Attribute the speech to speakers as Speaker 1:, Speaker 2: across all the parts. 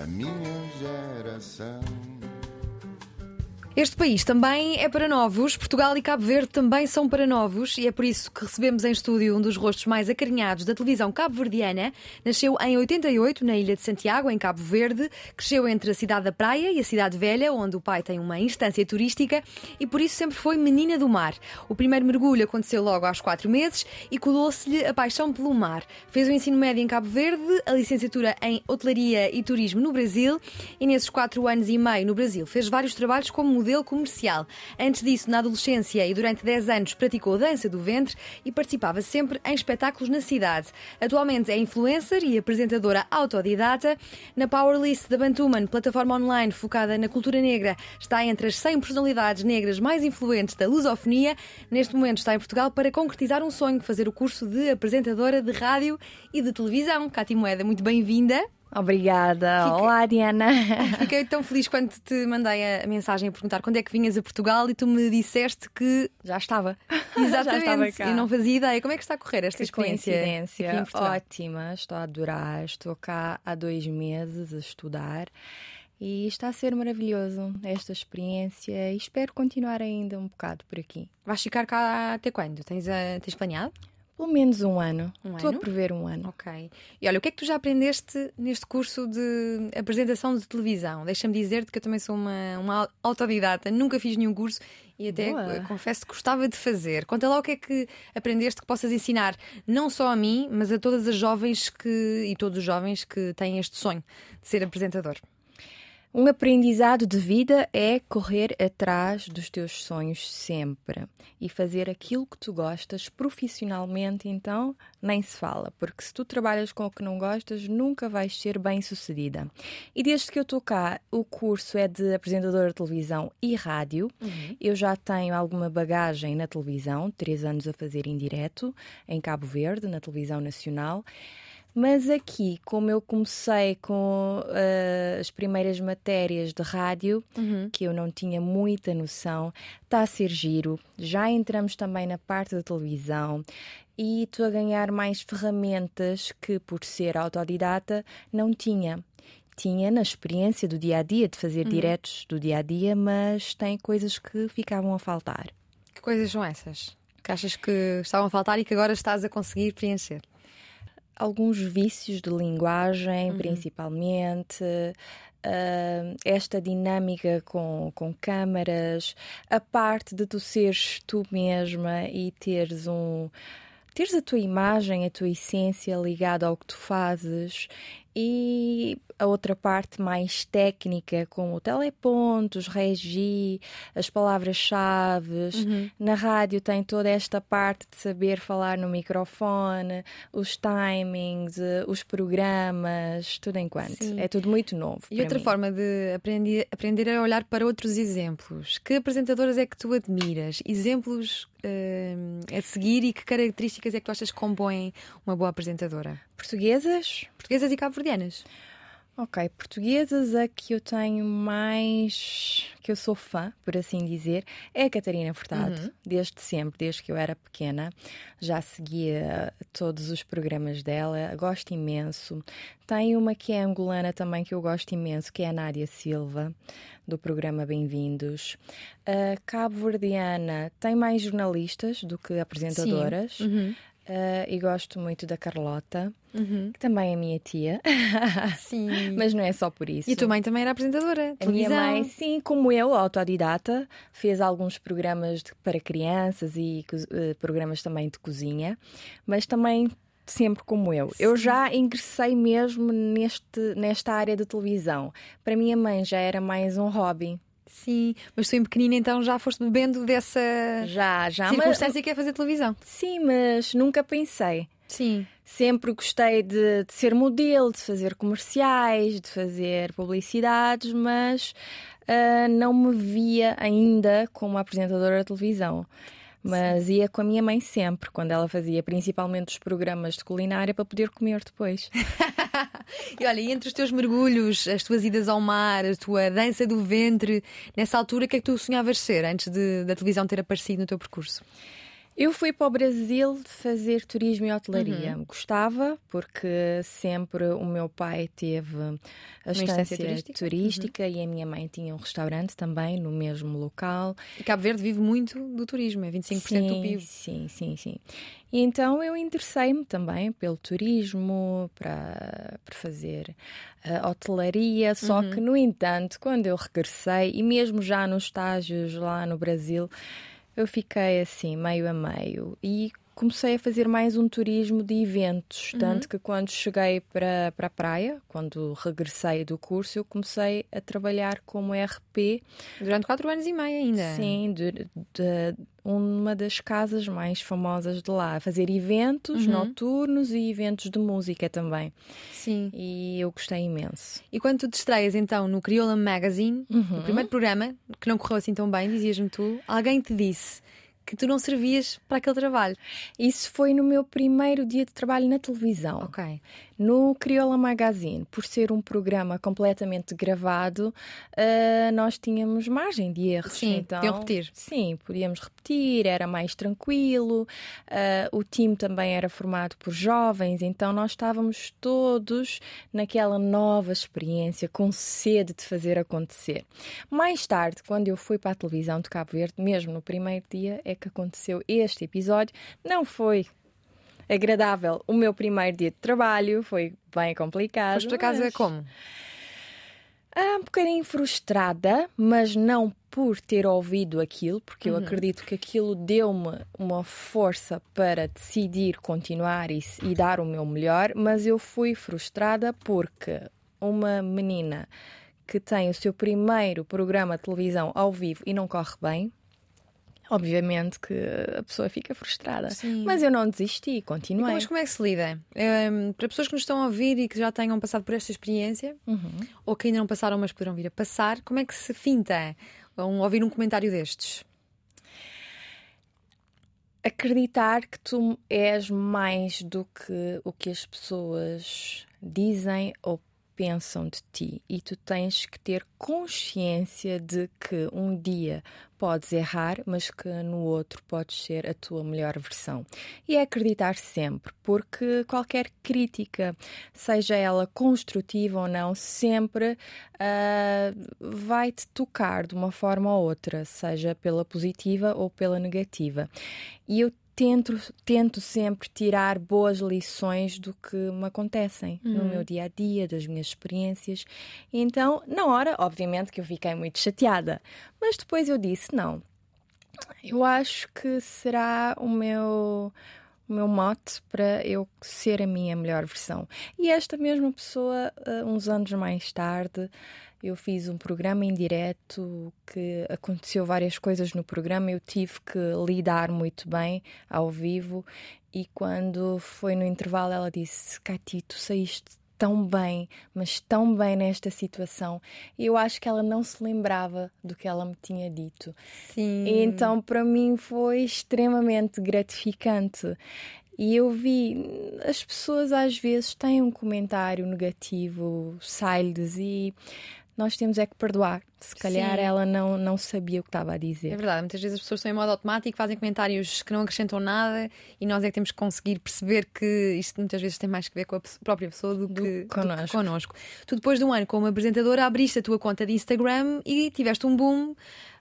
Speaker 1: a minha geração.
Speaker 2: Este país também é para novos. Portugal e Cabo Verde também são para novos e é por isso que recebemos em estúdio um dos rostos mais acarinhados da televisão cabo-verdiana. Nasceu em 88 na Ilha de Santiago, em Cabo Verde. Cresceu entre a cidade da Praia e a cidade velha, onde o pai tem uma instância turística e por isso sempre foi menina do mar. O primeiro mergulho aconteceu logo aos quatro meses e colou-se-lhe a paixão pelo mar. Fez o ensino médio em Cabo Verde, a licenciatura em hotelaria e turismo no Brasil e nesses quatro anos e meio no Brasil fez vários trabalhos como modelo comercial. Antes disso, na adolescência e durante 10 anos, praticou dança do ventre e participava sempre em espetáculos na cidade. Atualmente é influencer e apresentadora autodidata. Na Powerlist da Bantuman, plataforma online focada na cultura negra, está entre as 100 personalidades negras mais influentes da lusofonia. Neste momento está em Portugal para concretizar um sonho, fazer o curso de apresentadora de rádio e de televisão. Cátia Moeda, muito bem-vinda.
Speaker 3: Obrigada.
Speaker 2: Fica-
Speaker 3: Olá, Diana.
Speaker 2: Fiquei tão feliz quando te mandei a mensagem a perguntar quando é que vinhas a Portugal e tu me disseste que
Speaker 3: Já estava.
Speaker 2: exatamente
Speaker 3: Já estava cá.
Speaker 2: e não fazia ideia. Como é que está a correr esta
Speaker 3: Que
Speaker 2: experiência?
Speaker 3: coincidência. Ótima. Estou a adorar. Estou cá há dois meses a estudar e está a ser maravilhoso esta experiência e espero continuar ainda um bocado por aqui.
Speaker 2: Vais ficar cá até quando? Tens, a, tens planeado?
Speaker 3: Pelo menos um ano.
Speaker 2: Um
Speaker 3: Estou
Speaker 2: ano?
Speaker 3: a prever um ano.
Speaker 2: Ok. E olha, o que é que tu já aprendeste neste curso de apresentação de televisão? Deixa-me dizer-te que eu também sou uma, uma autodidata, nunca fiz nenhum curso e até
Speaker 3: Boa.
Speaker 2: confesso que gostava de fazer. Conta lá o que é que aprendeste que possas ensinar não só a mim, mas a todas as jovens que e todos os jovens que têm este sonho de ser apresentador.
Speaker 3: Um aprendizado de vida é correr atrás dos teus sonhos sempre e fazer aquilo que tu gostas profissionalmente, então nem se fala, porque se tu trabalhas com o que não gostas, nunca vais ser bem sucedida. E desde que eu estou cá, o curso é de apresentadora de televisão e rádio. Eu já tenho alguma bagagem na televisão, três anos a fazer em direto, em Cabo Verde, na televisão nacional. Mas aqui, como eu comecei com eh, as primeiras matérias de rádio, que eu não tinha muita noção, está a ser giro. Já entramos também na parte da televisão e estou a ganhar mais ferramentas que, por ser autodidata, não tinha. Tinha na experiência do dia a dia, de fazer diretos do dia a dia, mas tem coisas que ficavam a faltar.
Speaker 2: Que coisas são essas? Que achas que estavam a faltar e que agora estás a conseguir preencher?
Speaker 3: Alguns vícios de linguagem, principalmente. ah, esta dinâmica com, com câmaras, a parte de tu seres tu mesma e teres um. teres a tua imagem, a tua essência ligada ao que tu fazes e a outra parte mais técnica, como o telepontos, regi, as palavras-chave. Na rádio tem toda esta parte de saber falar no microfone, os timings, eh, os programas, tudo enquanto.
Speaker 2: Sim.
Speaker 3: É tudo muito novo.
Speaker 2: E outra
Speaker 3: mim.
Speaker 2: forma de aprender, aprender é olhar para outros exemplos. Que apresentadoras é que tu admiras? Exemplos eh, a seguir e que características é que tu achas que compõem uma boa apresentadora?
Speaker 3: Portuguesas?
Speaker 2: Portuguesas e cabo-verdianas.
Speaker 3: Ok, portuguesas, a que eu tenho mais. que eu sou fã, por assim dizer, é a Catarina Furtado. Desde sempre, desde que eu era pequena, já seguia todos os programas dela, gosto imenso. Tem uma que é angolana também que eu gosto imenso, que é a Nádia Silva, do programa Bem-vindos. A Cabo-Verdiana tem mais jornalistas do que apresentadoras. Uh, e gosto muito da Carlota, que também é minha tia,
Speaker 2: Sim.
Speaker 3: mas não é só por isso.
Speaker 2: E a tua mãe também era apresentadora?
Speaker 3: A minha mãe, sim, como eu, autodidata, fez alguns programas de- para crianças e eh, programas também de cozinha, mas também sempre como eu. Eu já ingressei mesmo neste, nesta área de televisão. Para minha mãe já era mais um hobby.
Speaker 2: Sim, mas tu em pequenina então já foste bebendo dessa
Speaker 3: Já, já. Mas,
Speaker 2: circunstância que é fazer televisão.
Speaker 3: sim, mas nunca pensei.
Speaker 2: Sim.
Speaker 3: Sempre gostei de, de ser modelo, de fazer comerciais, de fazer publicidades, mas ah, não me via ainda como apresentadora de televisão. Mas ia com a minha mãe sempre, quando ela fazia principalmente os programas de culinária para poder comer depois.
Speaker 2: E olha, e entre os teus mergulhos, as tuas idas ao mar, a tua dança do ventre, nessa altura, o que é que tu sonhavas ser antes de, da televisão ter aparecido no teu percurso?
Speaker 3: Eu fui para o Brasil fazer turismo e hotelaria. Uhum. Gostava, porque sempre o meu pai teve a estância turística, turística uhum. e a minha mãe tinha um restaurante também no mesmo local.
Speaker 2: E Cabo Verde vive muito do turismo, é 25% sim, do PIB.
Speaker 3: Sim, sim, sim. E então eu interessei-me também pelo turismo, para, para fazer uh, hotelaria, só uhum. que, no entanto, quando eu regressei, e mesmo já nos estágios lá no Brasil, eu fiquei assim, meio a meio. E comecei a fazer mais um turismo de eventos. Uhum. Tanto que quando cheguei para, para a praia, quando regressei do curso, eu comecei a trabalhar como RP.
Speaker 2: Durante quatro anos e meio ainda?
Speaker 3: Sim, de, de uma das casas mais famosas de lá. A fazer eventos uhum. noturnos e eventos de música também.
Speaker 2: Sim.
Speaker 3: E eu gostei imenso.
Speaker 2: E quando tu te estreias então no Crioula Magazine, uhum. primeiro programa, que não correu assim tão bem, dizias-me tu, alguém te disse que tu não servias para aquele trabalho.
Speaker 3: Isso foi no meu primeiro dia de trabalho na televisão.
Speaker 2: Ok.
Speaker 3: No Crioula Magazine, por ser um programa completamente gravado, uh, nós tínhamos margem de erros.
Speaker 2: Sim,
Speaker 3: então,
Speaker 2: podiam repetir.
Speaker 3: Sim, podíamos repetir, era mais tranquilo. Uh, o time também era formado por jovens, então nós estávamos todos naquela nova experiência, com sede de fazer acontecer. Mais tarde, quando eu fui para a televisão de Cabo Verde, mesmo no primeiro dia, é que aconteceu este episódio. Não foi agradável o meu primeiro dia de trabalho, foi bem complicado.
Speaker 2: Mas por acaso é como?
Speaker 3: Ah, um bocadinho frustrada, mas não por ter ouvido aquilo, porque uhum. eu acredito que aquilo deu-me uma força para decidir continuar e, e dar o meu melhor, mas eu fui frustrada porque uma menina que tem o seu primeiro programa de televisão ao vivo e não corre bem, Obviamente que a pessoa fica frustrada. Sim. Mas eu não desisti, continuei.
Speaker 2: Mas como é que se lida? Um, para pessoas que nos estão a ouvir e que já tenham passado por esta experiência, uhum. ou que ainda não passaram, mas poderão vir a passar, como é que se finta um, ouvir um comentário destes?
Speaker 3: Acreditar que tu és mais do que o que as pessoas dizem ou pensam de ti e tu tens que ter consciência de que um dia podes errar, mas que no outro podes ser a tua melhor versão. E é acreditar sempre, porque qualquer crítica, seja ela construtiva ou não, sempre uh, vai te tocar de uma forma ou outra, seja pela positiva ou pela negativa. E eu tento, tento sempre tirar boas lições do que me acontecem uhum. no meu dia a dia, das minhas experiências. Então, na hora, obviamente que eu fiquei muito chateada, mas depois eu disse: não, eu acho que será o meu o meu mote para eu ser a minha melhor versão. E esta mesma pessoa, uh, uns anos mais tarde, eu fiz um programa em direto que aconteceu várias coisas no programa, eu tive que lidar muito bem ao vivo e quando foi no intervalo ela disse: Cati, tu saíste tão bem, mas tão bem nesta situação. Eu acho que ela não se lembrava do que ela me tinha dito.
Speaker 2: Sim.
Speaker 3: E então para mim foi extremamente gratificante. E eu vi, as pessoas às vezes têm um comentário negativo, sai-lhes e nós temos é que perdoar. Se calhar Sim. ela não, não sabia o que estava a dizer.
Speaker 2: É verdade, muitas vezes as pessoas estão em modo automático, fazem comentários que não acrescentam nada e nós é que temos que conseguir perceber que isto muitas vezes tem mais que ver com a própria pessoa do, do que, connosco. Do que connosco. Tu, depois de um ano como apresentadora, abriste a tua conta de Instagram e tiveste um boom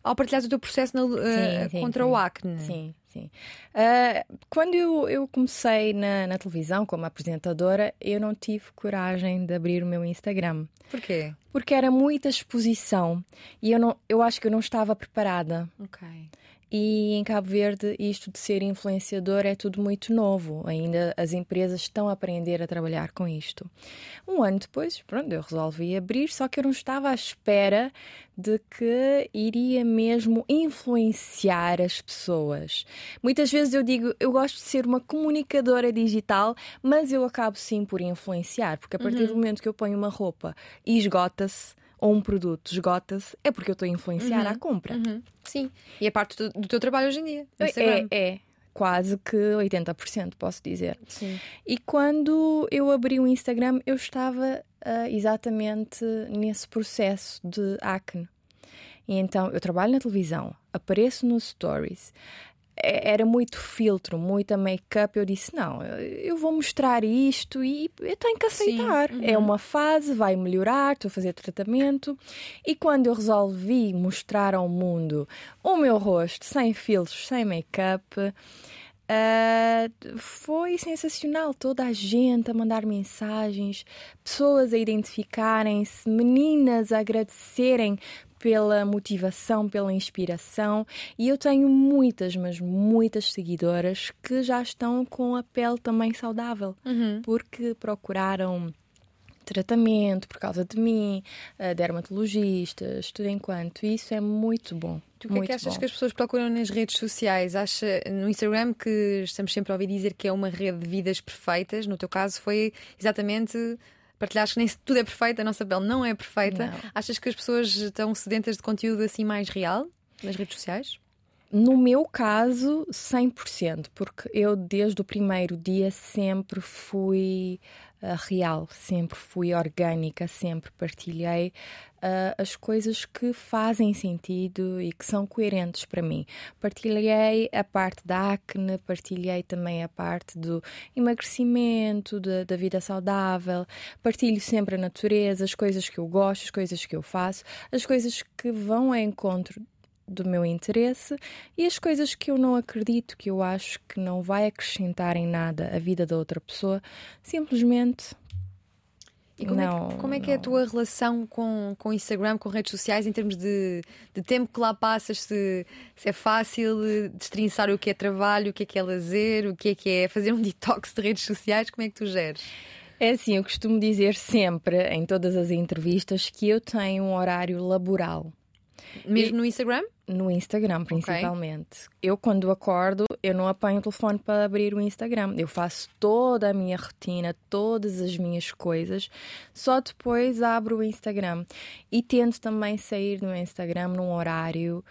Speaker 2: ao partilhar o teu processo na, uh, sim, contra
Speaker 3: sim.
Speaker 2: o acne.
Speaker 3: Sim, sim. Uh, quando eu, eu comecei na, na, televisão como apresentadora, eu não tive coragem de abrir o meu Instagram.
Speaker 2: Porquê?
Speaker 3: Porque era muita exposição e eu, não, eu acho que eu não estava preparada.
Speaker 2: Ok.
Speaker 3: E em Cabo Verde, isto de ser influenciador é tudo muito novo. Ainda as empresas estão a aprender a trabalhar com isto. Um ano depois, pronto, eu resolvi abrir, só que eu não estava à espera de que iria mesmo influenciar as pessoas. Muitas vezes eu digo, eu gosto de ser uma comunicadora digital, mas eu acabo sim por influenciar, porque a partir uhum. do momento que eu ponho uma roupa e esgota-se, ou um produto esgota-se, é porque eu estou a influenciar uhum. a compra.
Speaker 2: Uhum. Sim. E é parte do, do, teu trabalho hoje em dia.
Speaker 3: É, é. Quase que 80%, posso dizer.
Speaker 2: Sim.
Speaker 3: E quando eu abri o Instagram, eu estava uh, exatamente nesse processo de acne. E então eu trabalho na televisão, apareço nos stories, era muito filtro, muita make-up. Eu disse: não, eu vou mostrar isto e eu tenho que aceitar. Uhum. É uma fase, vai melhorar, estou a fazer tratamento. E quando eu resolvi mostrar ao mundo o meu rosto sem filtros, sem make-up. Uh, foi sensacional. Toda a gente a mandar mensagens, pessoas a identificarem-se, meninas a agradecerem pela motivação, pela inspiração. E eu tenho muitas, mas muitas seguidoras que já estão com a pele também saudável, uhum. porque procuraram tratamento por causa de mim, dermatologistas, tudo enquanto. Isso é muito bom.
Speaker 2: Tu o que é que achas bom. que as pessoas procuram nas redes sociais? Acha no Instagram que estamos sempre a ouvir dizer que é uma rede de vidas perfeitas? No teu caso foi exatamente partilhares que nem tudo é perfeito, a nossa pele não é perfeita. Não. Achas que as pessoas estão sedentas de conteúdo assim mais real nas redes sociais?
Speaker 3: No meu caso, 100%, porque eu desde o primeiro dia sempre fui uh, real, sempre fui orgânica, sempre partilhei uh, as coisas que fazem sentido e que são coerentes para mim. Partilhei a parte da acne, partilhei também a parte do emagrecimento, de, da vida saudável, partilho sempre a natureza, as coisas que eu gosto, as coisas que eu faço, as coisas que vão ao encontro do meu interesse e as coisas que eu não acredito, que eu acho que não vai acrescentar em nada a vida da outra pessoa, simplesmente.
Speaker 2: E como, não, é que, como é que é a tua relação com, com Instagram, com redes sociais, em termos de, de tempo que lá passas? Se, se é fácil destrinçar o que é trabalho, o que é que é lazer, o que é que é fazer um detox de redes sociais? Como é que tu geres?
Speaker 3: É assim, eu costumo dizer sempre, em todas as entrevistas, que eu tenho um horário laboral.
Speaker 2: Mesmo e... no Instagram?
Speaker 3: No Instagram, principalmente. Okay. Eu, quando acordo, eu não apanho o telefone para abrir o Instagram. Eu faço toda a minha rotina, todas as minhas coisas, só depois abro o Instagram. E tento também sair do Instagram num horário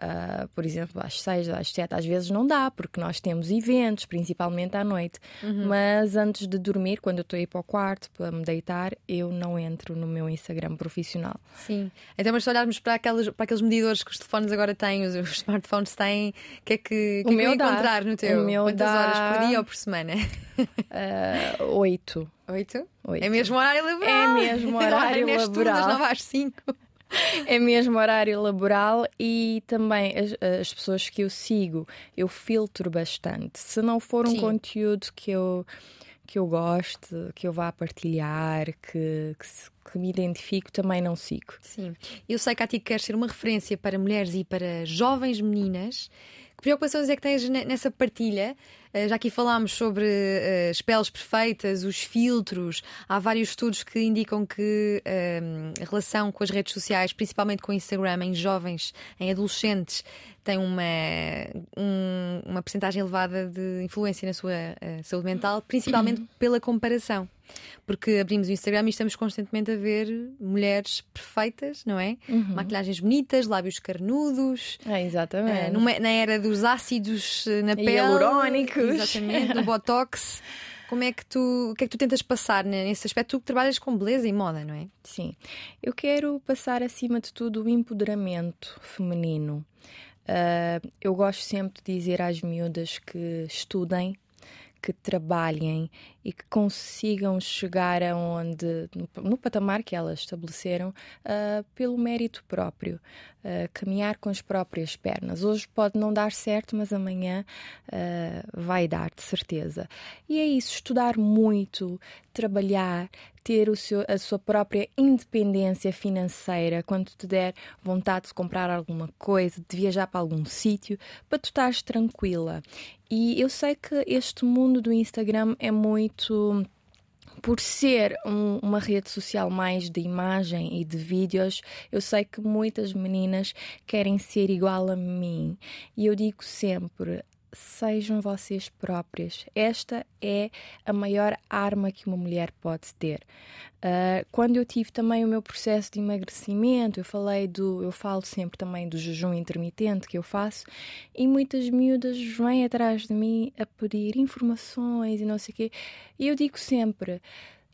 Speaker 3: Uh, por exemplo, às seis, às sete, às vezes não dá, porque nós temos eventos, principalmente à noite. Uhum. Mas antes de dormir, quando eu estou a ir para o quarto para me deitar, eu não entro no meu Instagram profissional.
Speaker 2: Sim. Então, mas se olharmos para, aqueles, para aqueles medidores que os telefones agora têm, os, os smartphones têm, o que é que, que, o é meu que encontrar no teu? O meu Quantas dá... horas por dia ou por semana?
Speaker 3: Uh, oito.
Speaker 2: Oito? Oito. É mesmo horário laboral.
Speaker 3: É mesmo horário laboral.
Speaker 2: Das nove às cinco
Speaker 3: é mesmo horário laboral e também as, as, pessoas que eu sigo, eu filtro bastante. Se não for um Sim. conteúdo que eu, que eu goste, que eu vá partilhar, que, que, que, me identifico, também não sigo.
Speaker 2: Sim. Eu sei que a ti queres ser uma referência para mulheres e para jovens meninas. Que preocupações é que tens nessa partilha? Eh, já aqui falámos sobre as peles perfeitas, os filtros. Há vários estudos que indicam que uh, a relação com as redes sociais, principalmente com o Instagram, em jovens, em adolescentes, tem uma, um, uma percentagem elevada de influência na sua uh, saúde mental, principalmente pela comparação. Porque abrimos o Instagram e estamos constantemente a ver mulheres perfeitas, não é? Uhum. Maquilhagens bonitas, lábios carnudos.
Speaker 3: É, exatamente.
Speaker 2: Uh, numa, na era dos ácidos na pele.
Speaker 3: Hialurónicos.
Speaker 2: Exatamente, do Botox. Como é que tu, o que é que tu tentas passar nesse aspecto? Tu que trabalhas com beleza e moda, não é?
Speaker 3: Sim. Eu quero passar acima de tudo o empoderamento feminino. Uh, eu gosto sempre de dizer às miúdas que estudem, que trabalhem e que consigam chegar aonde no, no patamar que elas estabeleceram uh, pelo mérito próprio, uh, caminhar com as próprias pernas. Hoje pode não dar certo, mas amanhã uh, vai dar de certeza. E é isso, estudar muito, trabalhar, ter o seu, a sua própria independência financeira quando te der vontade de comprar alguma coisa, de viajar para algum sítio, para tu estares tranquila. E eu sei que este mundo do Instagram é muito por ser um, uma rede social mais de imagem e de vídeos, eu sei que muitas meninas querem ser igual a mim. E eu digo sempre: sejam vocês próprias. Esta é a maior arma que uma mulher pode ter. Uh, quando eu tive também o meu processo de emagrecimento, eu falei do, eu falo sempre também do jejum intermitente que eu faço, e muitas miúdas vêm atrás de mim a pedir informações e não sei o quê. E eu digo sempre: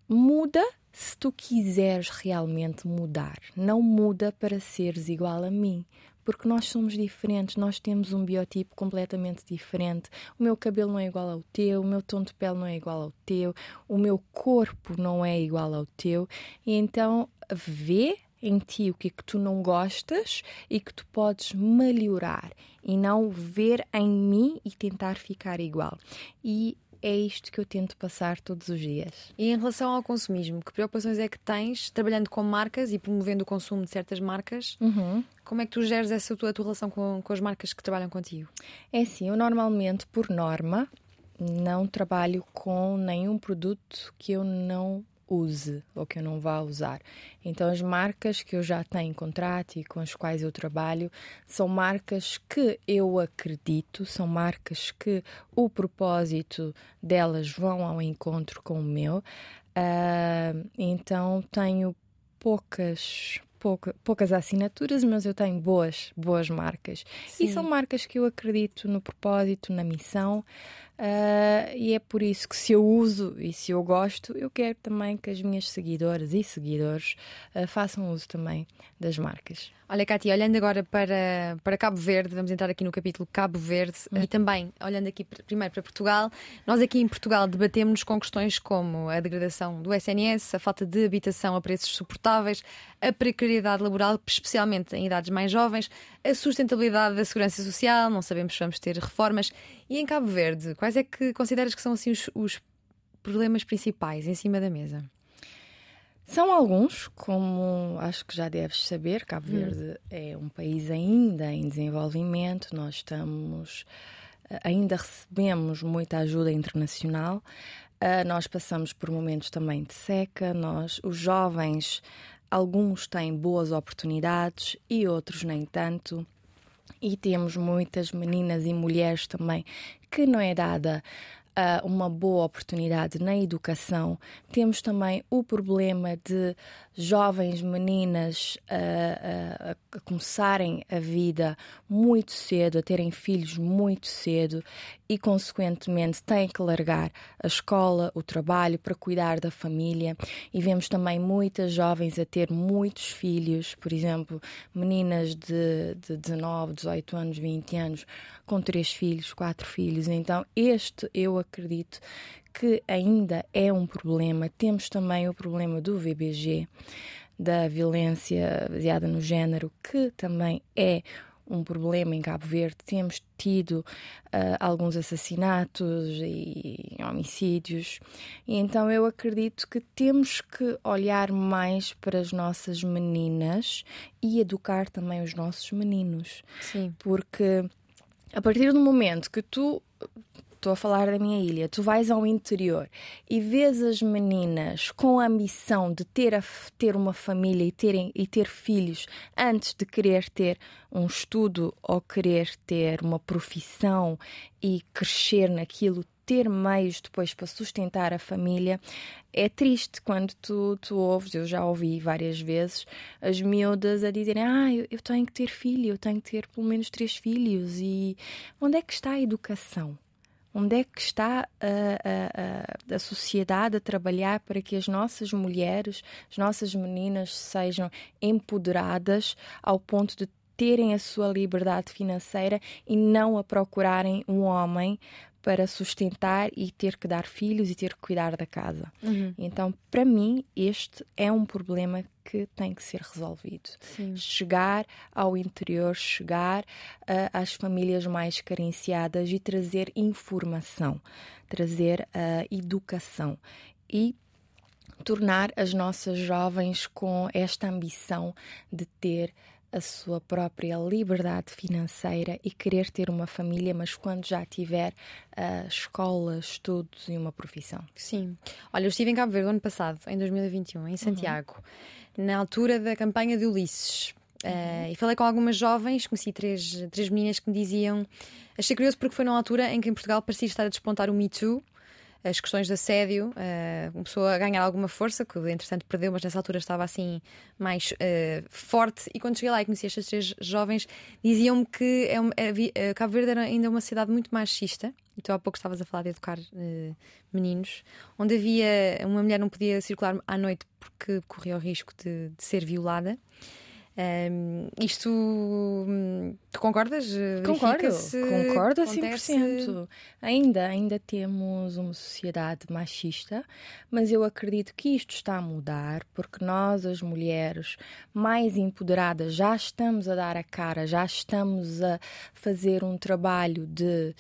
Speaker 3: muda se tu quiseres realmente mudar. Não muda para seres igual a mim porque nós somos diferentes, nós temos um biotipo completamente diferente. O meu cabelo não é igual ao teu, o meu tom de pele não é igual ao teu, o meu corpo não é igual ao teu. E então vê em ti o que é que tu não gostas e que tu podes melhorar e não ver em mim e tentar ficar igual. E é isto que eu tento passar todos os dias.
Speaker 2: E em relação ao consumismo, que preocupações é que tens trabalhando com marcas e promovendo o consumo de certas marcas?
Speaker 3: Uhum.
Speaker 2: Como é que tu geres essa tua, tua relação com, com as marcas que trabalham contigo?
Speaker 3: É assim, eu normalmente, por norma, não trabalho com nenhum produto que eu não use ou que eu não vá usar. Então, as marcas que eu já tenho contrato e com as quais eu trabalho são marcas que eu acredito, são marcas que o propósito delas vão ao encontro com o meu. Uh, então, tenho poucas pouca, poucas assinaturas, mas eu tenho boas, boas marcas. Sim. E são marcas que eu acredito no propósito, na missão. Uh, e é por isso que se eu uso e se eu gosto, eu quero também que as minhas seguidoras e seguidores uh, façam uso também das marcas.
Speaker 2: Olha, Cátia, olhando agora para, para Cabo Verde, vamos entrar aqui no capítulo Cabo Verde hum. e também olhando aqui primeiro para Portugal, nós aqui em Portugal debatemos com questões como a degradação do SNS, a falta de habitação a preços suportáveis, a precariedade laboral, especialmente em idades mais jovens, a sustentabilidade da segurança social, não sabemos se vamos ter reformas. E em Cabo Verde, quais é que consideras que são assim os, os problemas principais em cima da mesa?
Speaker 3: São alguns, como acho que já deves saber, Cabo hum. Verde hum. é um país ainda em desenvolvimento, nós estamos ainda recebemos muita ajuda internacional. Uh, nós passamos por momentos também de seca, nós, os jovens, alguns têm boas oportunidades e outros nem tanto. E temos muitas meninas e mulheres também que não é dada uh, uma boa oportunidade na educação. Temos também o problema de jovens meninas uh, uh, a começarem a vida muito cedo, a terem filhos muito cedo e, consequentemente, têm que largar a escola, o trabalho para cuidar da família. E vemos também muitas jovens a ter muitos filhos, por exemplo, meninas de, de 19, 18 anos, 20 anos, com três filhos, quatro filhos. Então, este eu acredito que ainda é um problema. Temos também o problema do VBG, da violência baseada no género, que também é um problema em Cabo Verde. Temos tido uh, alguns assassinatos e homicídios, e então eu acredito que temos que olhar mais para as nossas meninas e educar também os nossos meninos.
Speaker 2: Sim.
Speaker 3: Porque a partir do momento que tu estou a falar da minha ilha, tu vais ao interior e vês as meninas com a ambição de ter, a, ter uma família e, terem, e ter filhos antes de querer ter um estudo ou querer ter uma profissão e crescer naquilo, ter meios depois para sustentar a família, é triste quando tu, tu ouves, eu já ouvi várias vezes, as miúdas a dizerem: Ah, eu, eu tenho que ter filho, eu tenho que ter pelo menos três filhos. E onde é que está a educação? Onde é que está a, a, a, sociedade a trabalhar para que as nossas mulheres, as nossas meninas sejam empoderadas ao ponto de terem a sua liberdade financeira e não a procurarem um homem para sustentar e ter que dar filhos e ter que cuidar da casa.
Speaker 2: Uhum.
Speaker 3: Então, para mim, este é um problema que tem que ser resolvido.
Speaker 2: Sim.
Speaker 3: Chegar ao interior, chegar uh, às famílias mais carenciadas e trazer informação, trazer uh, educação e tornar as nossas jovens com esta ambição de ter a sua própria liberdade financeira e querer ter uma família, mas quando já tiver uh, escola, estudos e uma profissão.
Speaker 2: Sim. Olha, eu estive em Cabo Verde ano passado, em 2021, em Santiago, uhum. na altura da campanha de Ulisses. Uh, e falei com algumas jovens, conheci três, três meninas que me diziam. Achei curioso porque foi numa altura em que em Portugal parecia estar a despontar o Me Too as questões de assédio, uh, começou a ganhar alguma força, que entretanto perdeu, mas nessa altura estava assim mais uh, forte. E quando cheguei lá e conheci estas três jovens, diziam-me que é, é, Cabo Verde era ainda uma cidade muito machista. E tu há pouco estavas a falar de educar uh, meninos, onde havia uma mulher não podia circular à noite porque corria o risco de, de ser violada. Um, isto hum, tu concordas?
Speaker 3: Concordo,
Speaker 2: Verifica-se?
Speaker 3: concordo a
Speaker 2: Acontece?
Speaker 3: 100%. Ainda, ainda temos uma sociedade machista, mas eu acredito que isto está a mudar porque nós, as mulheres mais empoderadas, já estamos a dar a cara, já estamos a fazer um trabalho de,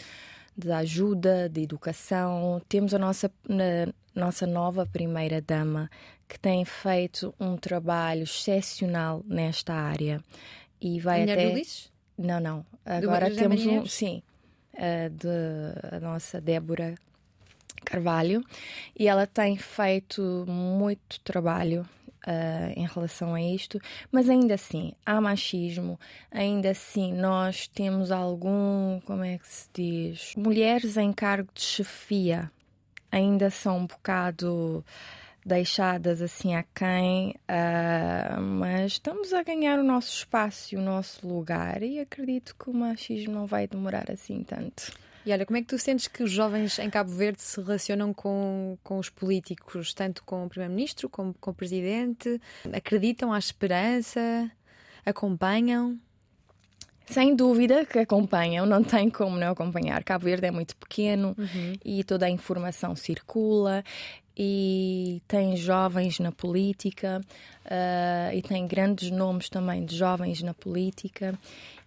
Speaker 3: de ajuda, de educação. Temos a nossa, na- nossa nova primeira-dama que tem feito um trabalho excepcional nesta área. E vai
Speaker 2: Mulher
Speaker 3: até.
Speaker 2: do Ulisses?
Speaker 3: Não, não. Agora temos um. Sim. a de a nossa Débora Carvalho. E ela tem feito muito trabalho. ah, em relação a isto, mas ainda assim há machismo, ainda assim nós temos algum, como é que se diz, mulheres em cargo de chefia ainda são um bocado deixadas assim a quem, mas estamos a ganhar o nosso espaço e o nosso lugar e acredito que o machismo não vai demorar assim tanto.
Speaker 2: E olha, como é que tu sentes que os jovens em Cabo Verde se relacionam com, com os políticos, tanto com o Primeiro-Ministro como com o Presidente? Acreditam à esperança? Acompanham?
Speaker 3: Sem dúvida que acompanham, não tem como não acompanhar. Cabo Verde é muito pequeno
Speaker 2: Uhum.
Speaker 3: e toda a informação circula e tem jovens na política ah, e tem grandes nomes também de jovens na política.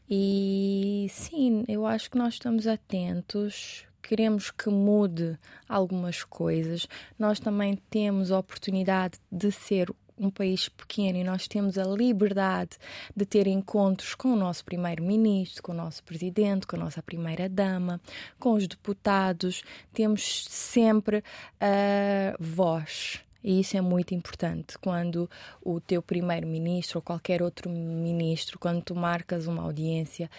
Speaker 3: E sim, eu acho que nós estamos atentos. Queremos que mude algumas coisas. Nós também temos a oportunidade de ser um país pequeno e nós temos a liberdade de ter encontros com o nosso primeiro-ministro, com o nosso presidente, com a nossa primeira-dama, com os deputados. Temos sempre a voz. E isso é muito importante quando o teu primeiro-ministro ou qualquer outro ministro, quando tu marcas uma audiência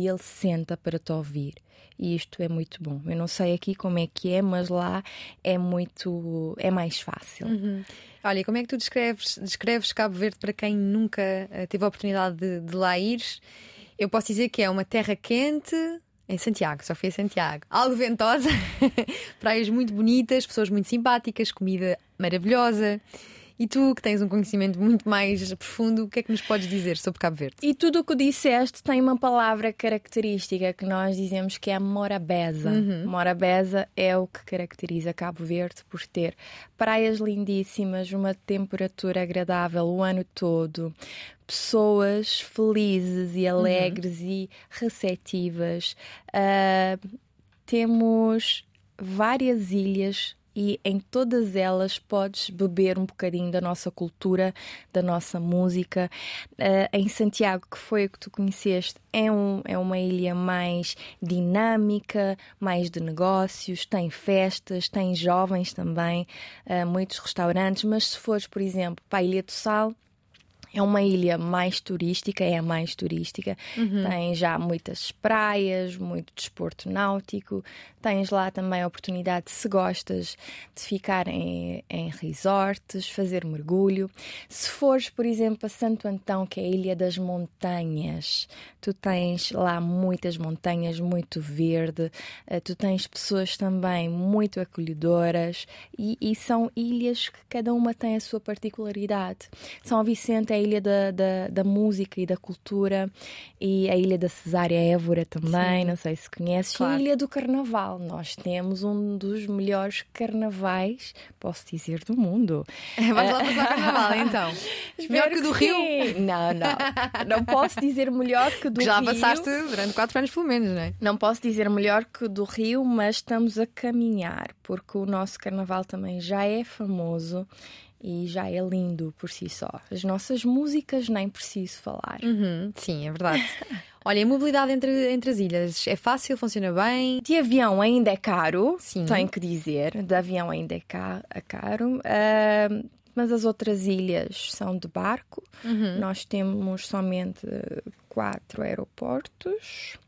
Speaker 3: e ele senta para te ouvir. E isto é muito bom. Eu não sei aqui como é que é, mas lá é muito. é mais fácil.
Speaker 2: Olha, e como é que tu descreves, descreves Cabo Verde para quem nunca eh, teve a oportunidade de, de lá ir? Eu posso dizer que é uma terra quente. Em Santiago, só fui a Santiago. Algo ventosa, praias muito bonitas, pessoas muito simpáticas, comida maravilhosa. E tu, que tens um conhecimento muito mais profundo, o que é que nos podes dizer sobre Cabo Verde?
Speaker 3: E tudo o que disseste tem uma palavra característica que nós dizemos que é morabeza. Morabeza é o que caracteriza Cabo Verde por ter praias lindíssimas, uma temperatura agradável o ano todo, pessoas felizes e alegres e receptivas. Ah, temos várias ilhas e em todas elas podes beber um bocadinho da nossa cultura, da nossa música. Uh, em Santiago, que foi o que tu conheceste, é, um, é uma ilha mais dinâmica, mais de negócios, tem festas, tem jovens também, uh, muitos restaurantes. Mas se fores, por exemplo, para a Ilha do Sal, é uma ilha mais turística, é a mais turística. Tem já muitas praias, muito desporto náutico. Tens lá também a oportunidade, se gostas, de ficar em, em resorts, fazer mergulho. Se fores, por exemplo, a Santo Antão, que é a Ilha das Montanhas, tu tens lá muitas montanhas, muito verde. eh, Tu tens pessoas também muito acolhedoras e, e são ilhas que cada uma tem a sua particularidade. São Vicente é ilha da, da, da música e da cultura e a ilha da Cesária Évora também, não sei se conheces,
Speaker 2: Claro.
Speaker 3: e a ilha do Carnaval. Nós temos um dos melhores carnavais, posso dizer, do mundo.
Speaker 2: Vamos lá passar o carnaval então. Melhor que o do Rio?
Speaker 3: sim. Não, não. Não posso dizer melhor que o do
Speaker 2: Já
Speaker 3: Rio.
Speaker 2: passaste durante quatro anos, pelo menos, não é?
Speaker 3: Não posso dizer melhor que o do Rio, mas estamos a caminhar, porque o nosso carnaval também já é famoso e já é lindo por si só. As nossas músicas nem preciso falar.
Speaker 2: Uhum, sim, é verdade. Olha, a mobilidade entre, entre as ilhas é fácil, funciona bem.
Speaker 3: De avião ainda é caro,
Speaker 2: Sim.
Speaker 3: tenho que dizer. De avião ainda é ca- é caro. ah, mas as outras ilhas são de barco. Nós temos somente quatro aeroportos,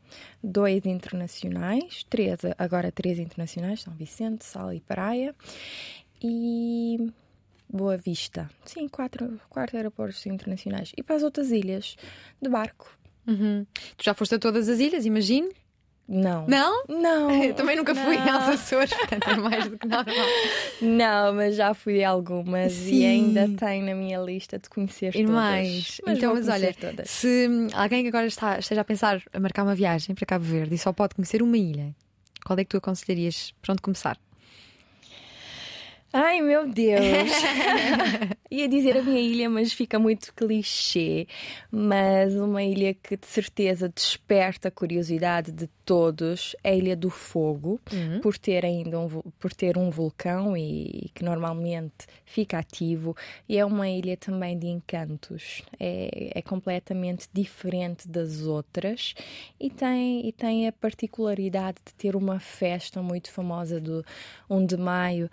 Speaker 3: dois internacionais, três, agora três internacionais, São Vicente, Sal e Praia. E Boa Vista. Sim, quatro, quatro aeroportos internacionais. E para as outras ilhas, de barco.
Speaker 2: Uhum. Tu já foste a todas as ilhas, imagino?
Speaker 3: Não.
Speaker 2: Não?
Speaker 3: Não.
Speaker 2: Eu também nunca fui
Speaker 3: não.
Speaker 2: aos Açores, portanto é mais do que normal.
Speaker 3: Não, mas já fui a algumas
Speaker 2: Sim.
Speaker 3: e ainda tenho na minha lista de conhecer todas.
Speaker 2: mais.
Speaker 3: Mas
Speaker 2: então, mas olha,
Speaker 3: todas.
Speaker 2: se alguém que agora está, esteja a pensar a marcar uma viagem para Cabo Verde e só pode conhecer uma ilha, qual é que tu aconselharias para onde começar?
Speaker 3: Ai meu Deus! Ia dizer a minha ilha, mas fica muito clichê. Mas uma ilha que de certeza desperta a curiosidade de todos é a Ilha do Fogo, por ter ainda um, por ter um vulcão e, que normalmente fica ativo. E é uma ilha também de encantos. É, é completamente diferente das outras e tem, e tem a particularidade de ter uma festa muito famosa do 1 de maio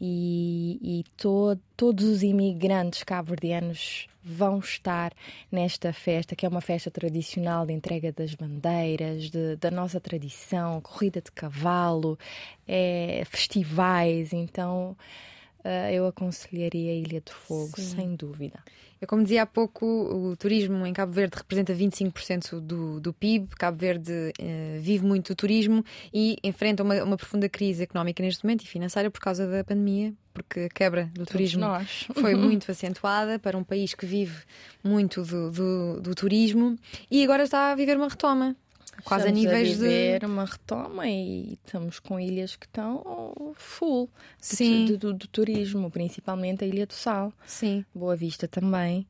Speaker 3: e, e to- todos os imigrantes cabo-verdianos vão estar nesta festa, que é uma festa tradicional de entrega das bandeiras, de- da nossa tradição, corrida de cavalo, é, festivais. Então ah, eu aconselharia a Ilha do Fogo,
Speaker 2: Sim.
Speaker 3: sem dúvida.
Speaker 2: Eu, como dizia há pouco, o turismo em Cabo Verde representa 25% do, do PIB. Cabo Verde eh, vive muito do turismo e enfrenta uma, uma profunda crise económica neste momento e financeira por causa da pandemia, porque a quebra do turismo
Speaker 3: nós.
Speaker 2: foi muito acentuada para um país que vive muito do, do, do turismo e agora está a viver uma retoma. Quase
Speaker 3: Estamos
Speaker 2: a níveis
Speaker 3: viver
Speaker 2: de.
Speaker 3: uma retoma e estamos com ilhas que estão full de
Speaker 2: Sim.
Speaker 3: de- do turismo, principalmente a Ilha do Sal.
Speaker 2: Sim,
Speaker 3: Boa Vista também.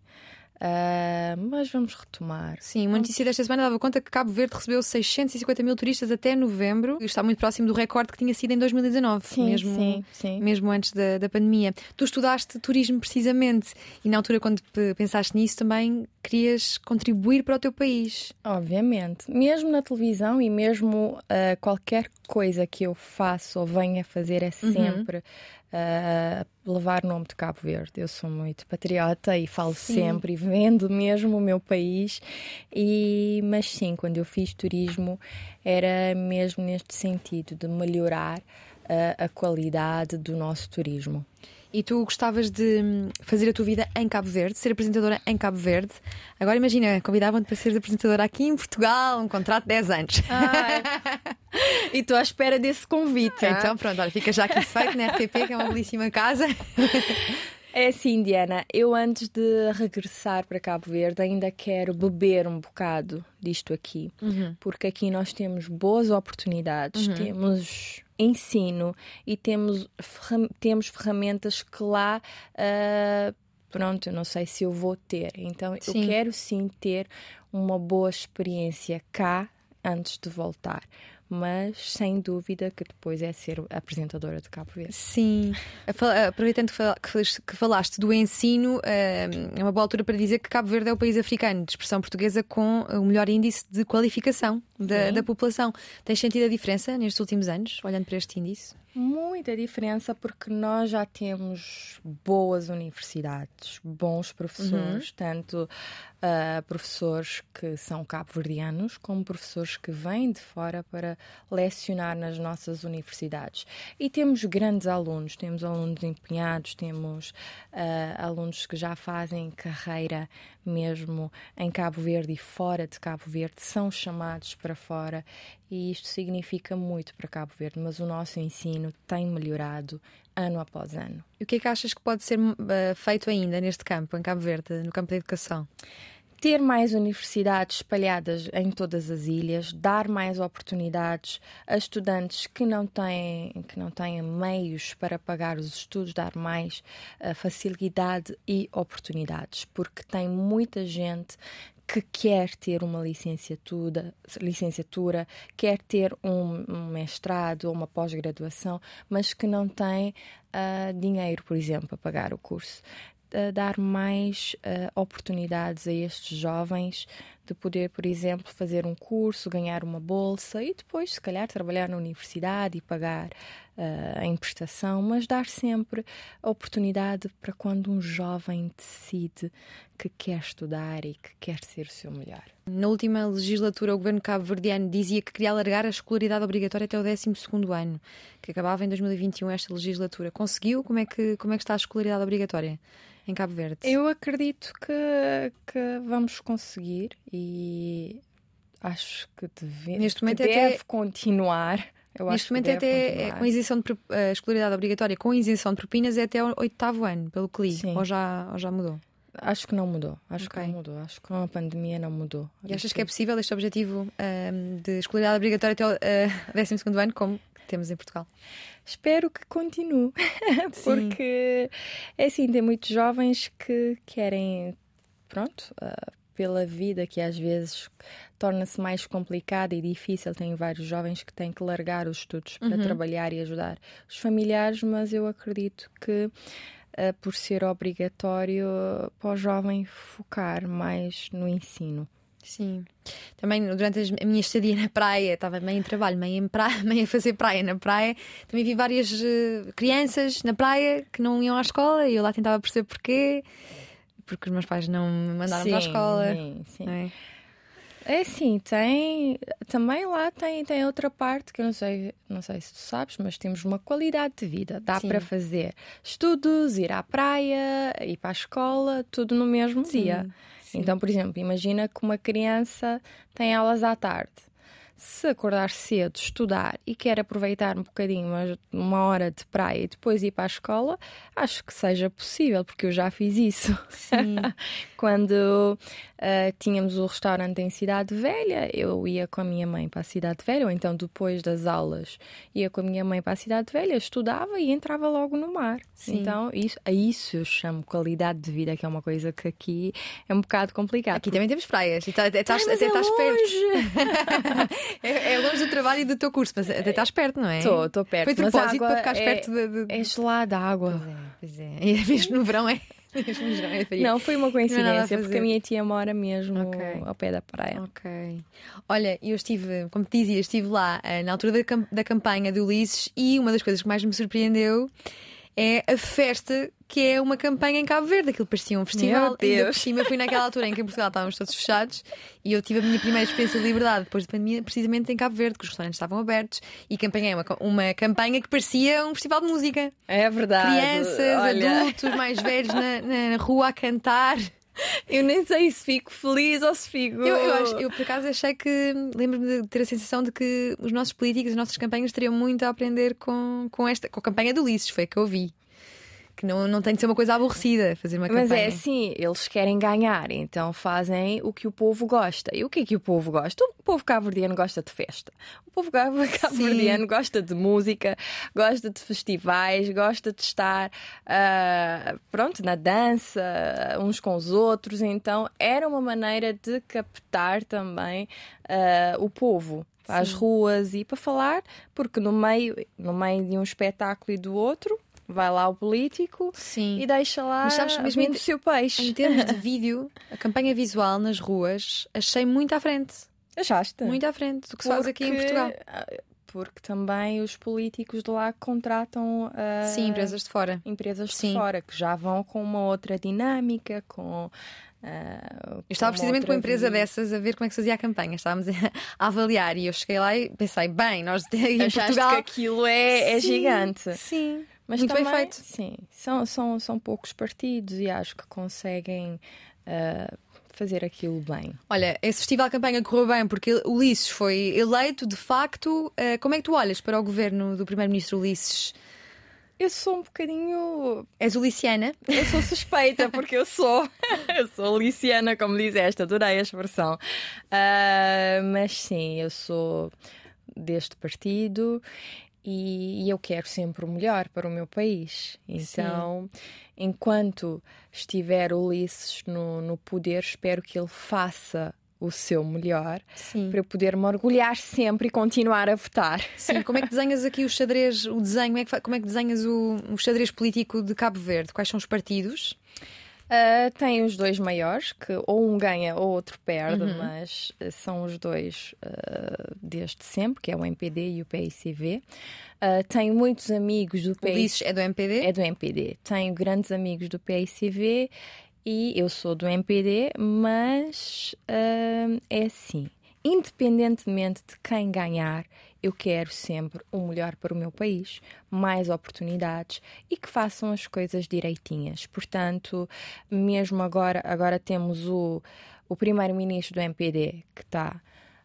Speaker 3: Ah, mas vamos retomar.
Speaker 2: sim. Uma notícia desta semana dava conta que Cabo Verde recebeu 650 mil turistas até novembro e está muito próximo do recorde que tinha sido em 2019,
Speaker 3: Sim,
Speaker 2: mesmo,
Speaker 3: sim, sim.
Speaker 2: mesmo antes da, da pandemia. Tu estudaste turismo precisamente e na altura, quando pe- pensaste nisso, também querias contribuir para o teu país.
Speaker 3: Obviamente. Mesmo na televisão e mesmo ah, qualquer coisa que eu faço ou venha fazer é sempre levar o nome de Cabo Verde. Eu sou muito patriota e falo
Speaker 2: Sim.
Speaker 3: sempre e vendo mesmo o meu país. E, mas sim, quando eu fiz turismo era mesmo neste sentido de melhorar ah, a qualidade do nosso turismo.
Speaker 2: E tu gostavas de hum, fazer a tua vida em Cabo Verde, ser apresentadora em Cabo Verde. Agora imagina, convidavam-te para seres apresentadora aqui em Portugal, um contrato de 10 anos.
Speaker 3: e estou à espera desse convite. ah?
Speaker 2: Então pronto, olha, fica já aqui feito na RTP, que é uma belíssima casa.
Speaker 3: É assim, Diana, eu antes de regressar para Cabo Verde ainda quero beber um bocado disto aqui, porque aqui nós temos boas oportunidades, temos ensino e temos, ferram- temos ferramentas que lá, ah, pronto, eu não sei se eu vou ter. Então
Speaker 2: Sim.
Speaker 3: eu quero sim ter uma boa experiência cá antes de voltar. Mas sem dúvida que depois é ser apresentadora de Cabo Verde.
Speaker 2: Sim, aproveitando que fal- que fal- que falaste do ensino, eh, é uma boa altura para dizer que Cabo Verde é o país africano de expressão portuguesa com o melhor índice de qualificação da, da população. Tens sentido a diferença nestes últimos anos, olhando para este índice?
Speaker 3: Muita diferença porque nós já temos boas universidades, bons professores, tanto ah, professores que são cabo-verdianos como professores que vêm de fora para lecionar nas nossas universidades. E temos grandes alunos, temos alunos empenhados, temos ah, alunos que já fazem carreira mesmo em Cabo Verde e fora de Cabo Verde, são chamados para fora e isto significa muito para Cabo Verde, mas o nosso ensino tem melhorado ano após ano.
Speaker 2: E o que é que achas que pode ser eh, feito ainda neste campo, em Cabo Verde, no campo da educação?
Speaker 3: Ter mais universidades espalhadas em todas as ilhas, dar mais oportunidades a estudantes que não têm, que não têm meios para pagar os estudos, dar mais eh, facilidade e oportunidades, porque tem muita gente que quer ter uma licenciatura, licenciatura quer ter um, um mestrado ou uma pós-graduação, mas que não tem ah, dinheiro, por exemplo, para pagar o curso. A dar mais ah, oportunidades a estes jovens de poder, por exemplo, fazer um curso, ganhar uma bolsa e depois, se calhar, trabalhar na universidade e pagar ah, em prestação, mas dar sempre a oportunidade para quando um jovem decide que quer estudar e que quer ser o seu melhor.
Speaker 2: Na última legislatura, o governo cabo-verdiano dizia que queria alargar a escolaridade obrigatória até o 12 ano, que acabava em 2021 esta legislatura. Conseguiu? Como é que, como é que está a escolaridade obrigatória em Cabo Verde?
Speaker 3: Eu acredito que, que vamos conseguir e acho que deve,
Speaker 2: Neste momento
Speaker 3: que
Speaker 2: é
Speaker 3: deve
Speaker 2: até-
Speaker 3: continuar. Eu
Speaker 2: Neste momento é
Speaker 3: deve
Speaker 2: até é,
Speaker 3: continuar.
Speaker 2: com isenção de a escolaridade obrigatória com isenção de propinas é até o oitavo ano, pelo que li.
Speaker 3: Sim.
Speaker 2: Ou já, ou já mudou.
Speaker 3: Acho que não mudou. Acho
Speaker 2: Ok.
Speaker 3: que não mudou. Acho que com a pandemia não mudou.
Speaker 2: E achas que é possível este objetivo ahm, de escolaridade obrigatória até o ah, 12 ano, como temos em Portugal?
Speaker 3: Espero que continue, porque é assim, tem muitos jovens que querem, pronto, ah, pela vida que às vezes torna-se mais complicada e difícil. Tem vários jovens que têm que largar os estudos para trabalhar e ajudar os familiares, mas eu acredito que ah, por ser obrigatório para o jovem focar mais no ensino.
Speaker 2: Sim. Também durante a minha estadia na praia, estava meio em trabalho, meio, em praia, meio a fazer praia na praia. Também vi várias eh, crianças na praia que não iam à escola e eu lá tentava perceber porquê. Porque os meus pais não me mandaram para a escola.
Speaker 3: Sim, sim.
Speaker 2: é?
Speaker 3: É sim, tem também lá tem, tem outra parte que eu não sei, não sei se tu sabes, mas temos uma qualidade de vida. Dá
Speaker 2: Sim.
Speaker 3: para fazer estudos, ir à praia, ir para a escola, tudo no mesmo dia.
Speaker 2: sim.
Speaker 3: Então, por exemplo, imagina que uma criança tem aulas à tarde. Se acordar cedo, estudar e quer aproveitar um bocadinho, uma, uma hora de praia e depois ir para a escola, acho que seja possível, porque eu já fiz isso.
Speaker 2: Sim.
Speaker 3: Quando ah, tínhamos o restaurante em Cidade Velha, eu ia com a minha mãe para a Cidade Velha, ou então depois das aulas ia com a minha mãe para a Cidade Velha, estudava e entrava logo no mar.
Speaker 2: Sim.
Speaker 3: Então, isso, a isso eu chamo qualidade de vida, que é uma coisa que aqui é um bocado complicado.
Speaker 2: Aqui também temos praias. E tá- até estás, até
Speaker 3: é
Speaker 2: estás perto.
Speaker 3: longe.
Speaker 2: É, é longe do trabalho e do teu curso, mas até estás perto, não é?
Speaker 3: Estou, estou perto.
Speaker 2: Foi propósito para ficares
Speaker 3: é,
Speaker 2: perto de. de...
Speaker 3: É gelada a água.
Speaker 2: Pois é. E mesmo no verão é. Mesmo é frio.
Speaker 3: Não, foi uma
Speaker 2: nada a
Speaker 3: coincidência, porque a minha tia mora mesmo
Speaker 2: Ok.
Speaker 3: ao pé da praia.
Speaker 2: Ok. Olha, eu estive, como te dizia, estive lá eh, na altura da, cam- da campanha de Ulisses e uma das coisas que mais me surpreendeu é a festa que é uma campanha em Cabo Verde. Aquilo parecia um festival.
Speaker 3: Meu
Speaker 2: Ainda
Speaker 3: Deus.
Speaker 2: por cima fui naquela altura em que em Portugal estávamos todos fechados e eu tive a minha primeira experiência de liberdade depois da pandemia, precisamente em Cabo Verde, que os restaurantes estavam abertos e campanhei uma, uma campanha que parecia um festival de música.
Speaker 3: É verdade.
Speaker 2: Crianças,
Speaker 3: Olha,
Speaker 2: adultos, mais velhos na, na rua a cantar.
Speaker 3: Eu nem sei se fico feliz ou se fico.
Speaker 2: Eu, eu, acho- eu, por acaso achei que lembro-me de ter a sensação de que os nossos políticos, as nossas campanhas teriam muito a aprender com, com esta com a campanha do Ulisses, foi a que eu vi. Que não, não tem de ser uma coisa aborrecida fazer uma
Speaker 3: Mas
Speaker 2: campanha.
Speaker 3: é assim, eles querem ganhar, então fazem o que o povo gosta. E o que é que o povo gosta? O povo cabo-verdiano gosta de festa. O povo cabo- cabo-verdiano gosta de música, gosta de festivais, gosta de estar ah, pronto, na dança, uns com os outros. Então era uma maneira de captar também ah, o povo para as ruas e para falar, porque no meio, no meio de um espetáculo e do outro. Vai lá o político
Speaker 2: Sim.
Speaker 3: e deixa lá
Speaker 2: Mas sabes, mesmo em-
Speaker 3: o seu peixe.
Speaker 2: Em termos de vídeo, a campanha visual nas ruas achei muito à frente.
Speaker 3: Achaste?
Speaker 2: Muito à frente do que se faz aqui em Portugal.
Speaker 3: ah, Porque também os políticos de lá contratam ah,
Speaker 2: Sim, empresas de fora.
Speaker 3: empresas
Speaker 2: Sim.
Speaker 3: de fora que já vão com uma outra dinâmica, com. ah,
Speaker 2: Eu estava precisamente com uma empresa
Speaker 3: vida.
Speaker 2: dessas a ver como é que se fazia a campanha. Estávamos a, a avaliar e eu cheguei lá e pensei, bem, nós em
Speaker 3: Achaste
Speaker 2: Portugal.
Speaker 3: que aquilo é, é
Speaker 2: Sim,
Speaker 3: gigante.
Speaker 2: Sim.
Speaker 3: Mas
Speaker 2: Muito bem
Speaker 3: também,
Speaker 2: feito.
Speaker 3: Sim, são, são, são poucos partidos e acho que conseguem ah, fazer aquilo bem.
Speaker 2: Olha, esse festival de campanha correu bem porque o Ulisses foi eleito de facto. Eh, Como é que tu olhas para o governo do primeiro-ministro Ulisses?
Speaker 3: Eu sou um bocadinho
Speaker 2: És uliciana?
Speaker 3: Eu sou suspeita porque eu sou. eu sou liciana, como dizeste, adorei a expressão. Ah, mas sim, eu sou deste partido e, e eu quero sempre o melhor para o meu país. Então, enquanto estiver Ulisses no, no poder, espero que ele faça o seu melhor
Speaker 2: Sim.
Speaker 3: para eu poder me orgulhar sempre e continuar a votar.
Speaker 2: Sim. Como é que desenhas aqui o xadrez, o desenho? Como é que, como é que desenhas o, o xadrez político de Cabo Verde? Quais são os partidos?
Speaker 3: Uh, tem os dois maiores, que ou um ganha ou outro perde,
Speaker 2: Uhum.
Speaker 3: mas uh, são os dois uh, desde sempre, que é o MPD e o PICV. Uh, tenho muitos amigos do PICV.
Speaker 2: Ulisses é do MPD?
Speaker 3: É do MPD. Tenho grandes amigos do PICV e eu sou do MPD, mas é assim. Independentemente de quem ganhar, eu quero sempre o melhor para o meu país, mais oportunidades e que façam as coisas direitinhas. Portanto, mesmo agora, agora temos o, o primeiro-ministro do MPD que está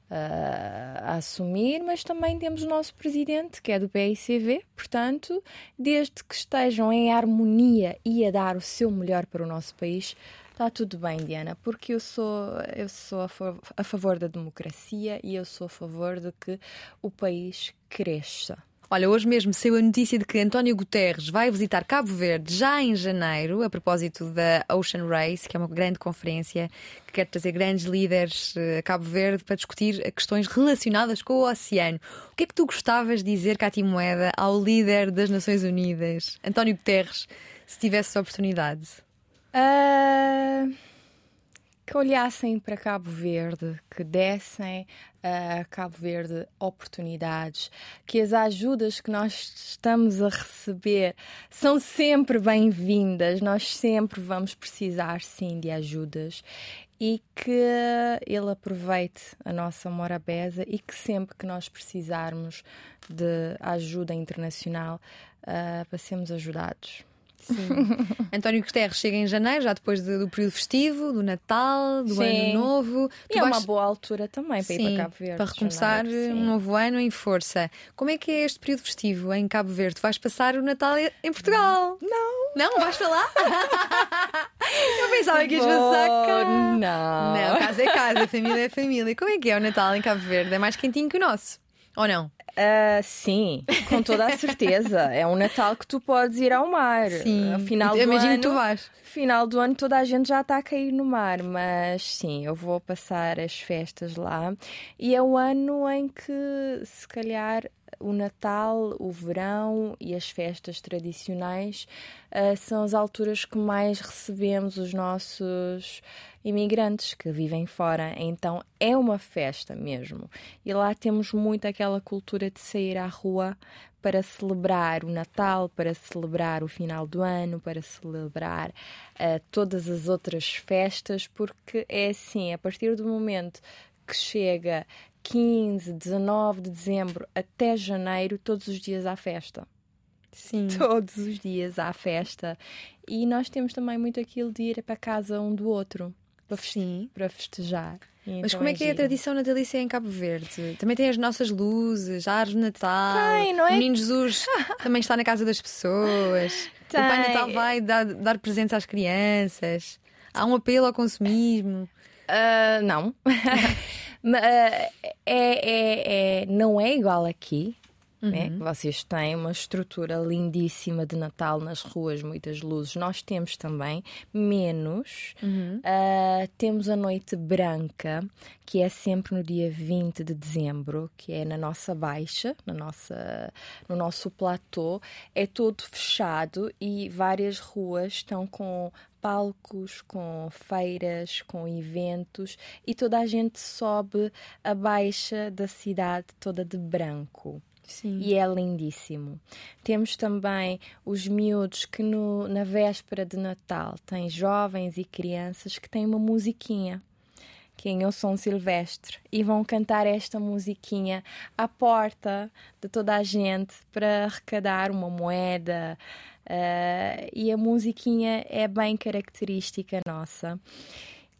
Speaker 3: a assumir, mas também temos o nosso presidente, que é do PICV, portanto, desde que estejam em harmonia e a dar o seu melhor para o nosso país, está tudo bem, Diana, porque eu sou, eu sou a, a favor da democracia e eu sou a favor de que o país cresça.
Speaker 2: Olha, hoje mesmo saiu a notícia de que António Guterres vai visitar Cabo Verde já em janeiro, a propósito da Ocean Race, que é uma grande conferência que quer trazer grandes líderes eh, a Cabo Verde para discutir questões relacionadas com o oceano. O que é que tu gostavas de dizer, Cátia Moeda, ao líder das Nações Unidas, António Guterres, se tivesse a oportunidade?
Speaker 3: Uh que olhassem para Cabo Verde, que dessem a Cabo Verde oportunidades, que as ajudas que nós estamos a receber são sempre bem-vindas, nós sempre vamos precisar sim de ajudas e que ele aproveite a nossa morabeza e que sempre que nós precisarmos de ajuda internacional uh, passemos ajudados.
Speaker 2: Sim. António Guterres chega em janeiro, já depois do período festivo, do Natal, do Sim. Ano Novo.
Speaker 3: E tu é vais... uma boa altura também para Sim, ir para Cabo Verde.
Speaker 2: Para recomeçar janeiro, um novo ano em força. Como é que é este período festivo em Cabo Verde? Vais passar o Natal em Portugal?
Speaker 3: Não.
Speaker 2: Não? Vais para lá? Eu pensava que ias passar cá.
Speaker 3: Não.
Speaker 2: Não, casa é casa, família é família. Como é que é o Natal em Cabo Verde? É mais quentinho que o nosso? Ou não?
Speaker 3: Uh, sim, com toda a certeza. é um Natal que tu podes ir ao mar.
Speaker 2: Sim,
Speaker 3: final
Speaker 2: do
Speaker 3: imagino
Speaker 2: ano, que tu vais.
Speaker 3: Final do ano toda a gente já está a cair no mar, mas sim, eu vou passar as festas lá. E é o ano em que, se calhar, o Natal, o verão e as festas tradicionais uh, são as alturas que mais recebemos os nossos imigrantes que vivem fora. Então é uma festa mesmo. E lá temos muito aquela cultura de sair à rua para celebrar o Natal, para celebrar o final do ano, para celebrar uh, todas as outras festas, porque é assim, a partir do momento que chega 15, 19 de dezembro até janeiro, todos os dias há festa.
Speaker 2: Sim.
Speaker 3: Todos os dias há festa. E nós temos também muito aquilo de ir para casa um do outro para, Sim. para festejar.
Speaker 2: Mas então como é, é que é a tradição natalícia em Cabo Verde? Também tem as nossas luzes, árvore de Natal.
Speaker 3: Tem, não é?
Speaker 2: O Menino Jesus também está na casa das pessoas. Tem. O Pai Natal vai dar, dar presentes às crianças. Há um apelo ao consumismo.
Speaker 3: Uh, não. é, é, é, não é igual aqui. Né? Uhum. Vocês têm uma estrutura lindíssima de Natal nas ruas, muitas luzes. Nós temos também, menos. Uhum. Uh, temos a Noite Branca, que é sempre no dia 20 de dezembro, que é na nossa baixa, na nossa, no nosso platô. É todo fechado e várias ruas estão com palcos, com feiras, com eventos e toda a gente sobe a baixa da cidade toda de branco.
Speaker 2: Sim.
Speaker 3: E é lindíssimo. Temos também os miúdos que no, na véspera de Natal têm jovens e crianças que têm uma musiquinha que é o Som Silvestre e vão cantar esta musiquinha à porta de toda a gente para arrecadar uma moeda. Uh, e a musiquinha é bem característica nossa.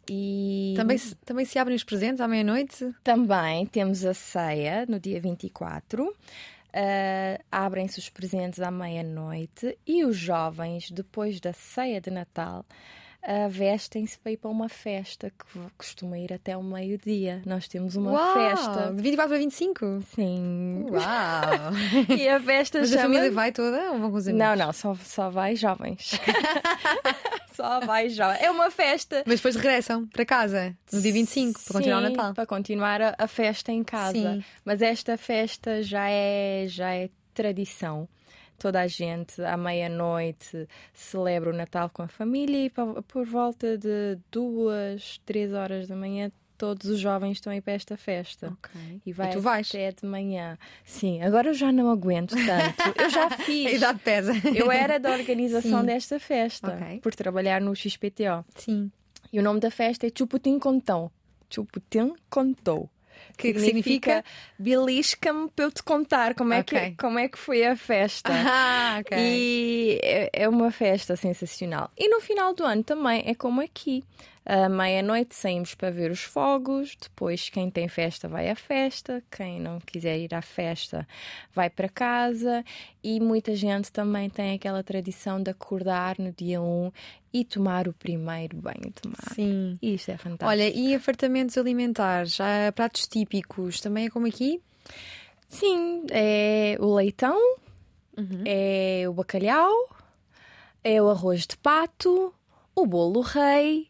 Speaker 2: E... Também, se, também se abrem os presentes à meia-noite?
Speaker 3: Também temos a ceia no dia 24. Uh, Abrem-se os presentes à meia-noite e os jovens, depois da ceia de Natal, uh, vestem-se para ir para uma festa que costuma ir até o meio-dia. Nós temos uma
Speaker 2: Uau,
Speaker 3: festa.
Speaker 2: De 24 a 25?
Speaker 3: Sim.
Speaker 2: Uau!
Speaker 3: e a festa
Speaker 2: Mas
Speaker 3: chama...
Speaker 2: a família vai toda ou vão com os amigos?
Speaker 3: Não, não, só, só vai jovens. só vai jovens. É uma festa.
Speaker 2: Mas depois regressam para casa no dia 25 para continuar o Natal.
Speaker 3: Para continuar a, a festa em casa. Sim. Mas esta festa já é, já é tradição toda a gente à meia-noite celebra o Natal com a família e por volta de duas, três horas da manhã todos os jovens estão aí para esta festa.
Speaker 2: Okay.
Speaker 3: E vai
Speaker 2: e tu vais?
Speaker 3: até de manhã. Sim, agora eu já não aguento tanto. Eu já fiz.
Speaker 2: A idade pesa.
Speaker 3: Eu era da organização
Speaker 2: Sim.
Speaker 3: desta festa,
Speaker 2: okay.
Speaker 3: por trabalhar no XPTO.
Speaker 2: Sim.
Speaker 3: E o nome da festa é Chuputim Contão. Chuputim Contou
Speaker 2: que, que significa,
Speaker 3: belisca-me para eu te contar como é,
Speaker 2: okay.
Speaker 3: que, como é que foi a festa.
Speaker 2: Ah, okay.
Speaker 3: E é, é uma festa sensacional. E no final do ano também é como aqui. À meia-noite saímos para ver os fogos, depois quem tem festa vai à festa, quem não quiser ir à festa vai para casa e muita gente também tem aquela tradição de acordar no dia 1 e tomar o primeiro banho de mar.
Speaker 2: Sim.
Speaker 3: Isto é fantástico.
Speaker 2: Olha, e afartamentos alimentares? Há pratos típicos? Também é como aqui?
Speaker 3: Sim, é o leitão, é o bacalhau, é o arroz de pato, o bolo rei,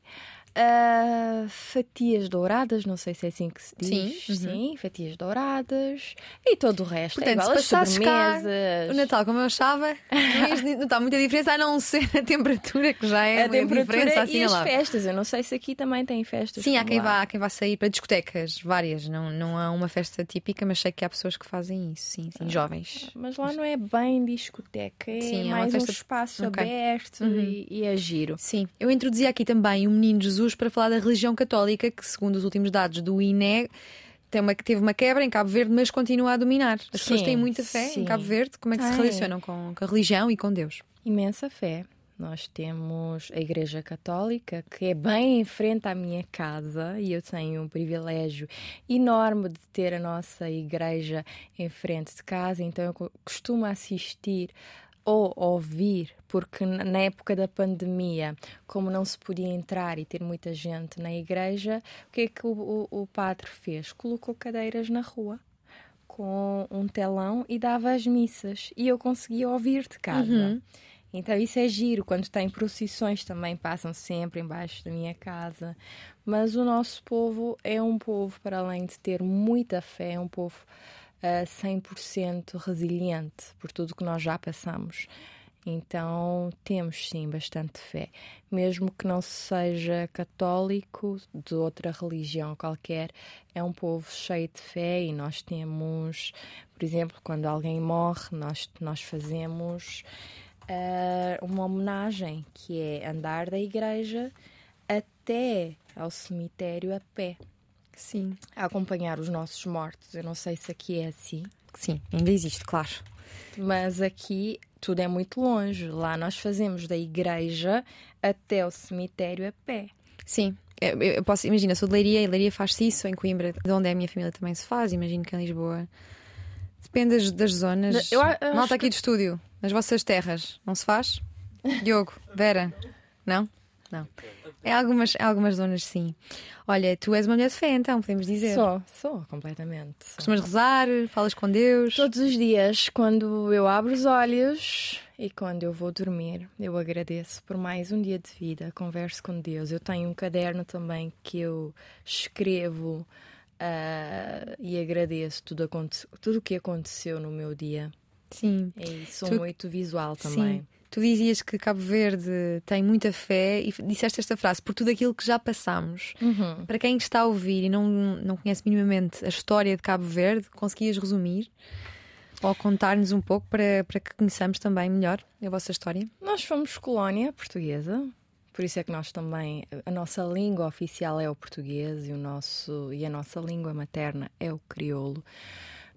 Speaker 3: ah, fatias douradas, não sei se é assim que se diz.
Speaker 2: Sim, uhum.
Speaker 3: Sim, fatias douradas e todo o resto. é
Speaker 2: Portanto,
Speaker 3: igual
Speaker 2: se
Speaker 3: as
Speaker 2: passasses cá
Speaker 3: sobremesas.
Speaker 2: O Natal, como eu achava, não notar muita diferença, a não ser a temperatura, que já é
Speaker 3: a temperatura
Speaker 2: diferença assim
Speaker 3: e as
Speaker 2: lá.
Speaker 3: festas. Eu não sei se aqui também tem festas.
Speaker 2: Sim, há quem,
Speaker 3: lá.
Speaker 2: vá, há quem vá sair para discotecas, várias. Não, não há uma festa típica, mas sei que há pessoas que fazem isso, sim, sim, jovens.
Speaker 3: Mas lá não é bem discoteca, é
Speaker 2: Sim, é
Speaker 3: mais
Speaker 2: festa-
Speaker 3: um espaço
Speaker 2: Ok.
Speaker 3: aberto e, e é giro.
Speaker 2: Sim, eu introduzi aqui também o Menino Jesus para falar da religião católica, que segundo os últimos dados do INE, tem uma, teve uma quebra em Cabo Verde, mas continua a dominar. As pessoas
Speaker 3: Sim,
Speaker 2: têm muita fé
Speaker 3: sim.
Speaker 2: em Cabo Verde. Como é que se
Speaker 3: Têm.
Speaker 2: relacionam com, com a religião e com Deus?
Speaker 3: Imensa fé. Nós temos a Igreja Católica, que é bem em frente à minha casa, e eu tenho um privilégio enorme de ter a nossa igreja em frente de casa, então eu co- costumo assistir ou ouvir, porque na época da pandemia, como não se podia entrar e ter muita gente na igreja, o que é que o, o- o padre fez? Colocou cadeiras na rua com um telão e dava as missas e eu conseguia ouvir de casa. Então isso é giro. Quando tem procissões também passam sempre embaixo da minha casa. Mas o nosso povo é um povo, para além de ter muita fé, é um povo ah, 100% resiliente por tudo que nós já passamos. Então temos sim bastante fé. Mesmo que não seja católico, de outra religião qualquer, é um povo cheio de fé e nós temos, por exemplo, quando alguém morre, nós, nós fazemos ah, uma homenagem que é andar da igreja até ao cemitério a pé,
Speaker 2: Sim.
Speaker 3: a acompanhar os nossos mortos. Eu não sei se aqui é assim.
Speaker 2: Sim, ainda existe, claro.
Speaker 3: Mas aqui tudo é muito longe. Lá nós fazemos da igreja até o cemitério a pé.
Speaker 2: Sim. Eu, eu- posso, imagina, sou de Leiria e Leiria faz-se isso, em Coimbra, de onde é a minha família também se faz, imagino que em Lisboa. Depende das, das zonas.
Speaker 3: Eu eu
Speaker 2: Malta aqui do estúdio, nas vossas terras, não se faz? Diogo, Vera, não? Não. É algumas, é algumas zonas, sim. Olha, tu és uma mulher de fé, então, podemos dizer.
Speaker 3: Sou, sou, completamente. sou.
Speaker 2: Costumas rezar, falas com Deus.
Speaker 3: Todos os dias, quando eu abro os olhos e quando eu vou dormir, eu agradeço por mais um dia de vida, converso com Deus. Eu tenho um caderno também que eu escrevo ah, e agradeço tudo aconte- tudo o que aconteceu no meu dia.
Speaker 2: Sim.
Speaker 3: E sou
Speaker 2: Tu-
Speaker 3: muito visual também.
Speaker 2: Sim. Tu dizias que Cabo Verde tem muita fé e disseste esta frase, por tudo aquilo que já passamos.
Speaker 3: Uhum.
Speaker 2: Para quem está a ouvir e não, não conhece minimamente a história de Cabo Verde, conseguias resumir ou contar-nos um pouco para, para que conheçamos também melhor a vossa história?
Speaker 3: Nós fomos colónia portuguesa, por isso é que nós também a nossa língua oficial é o português e o nosso e a nossa língua materna é o crioulo.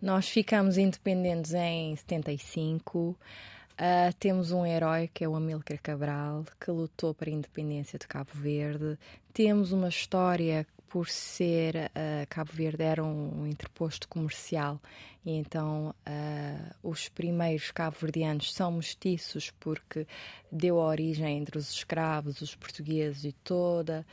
Speaker 3: Nós ficamos independentes em 75. Ah, temos um herói que é o Amílcar Cabral, que lutou para a independência de Cabo Verde. Temos uma história por ser ah, Cabo Verde era um, interposto comercial e então ah, os primeiros cabo-verdianos são mestiços porque deu origem entre os escravos, os portugueses e toda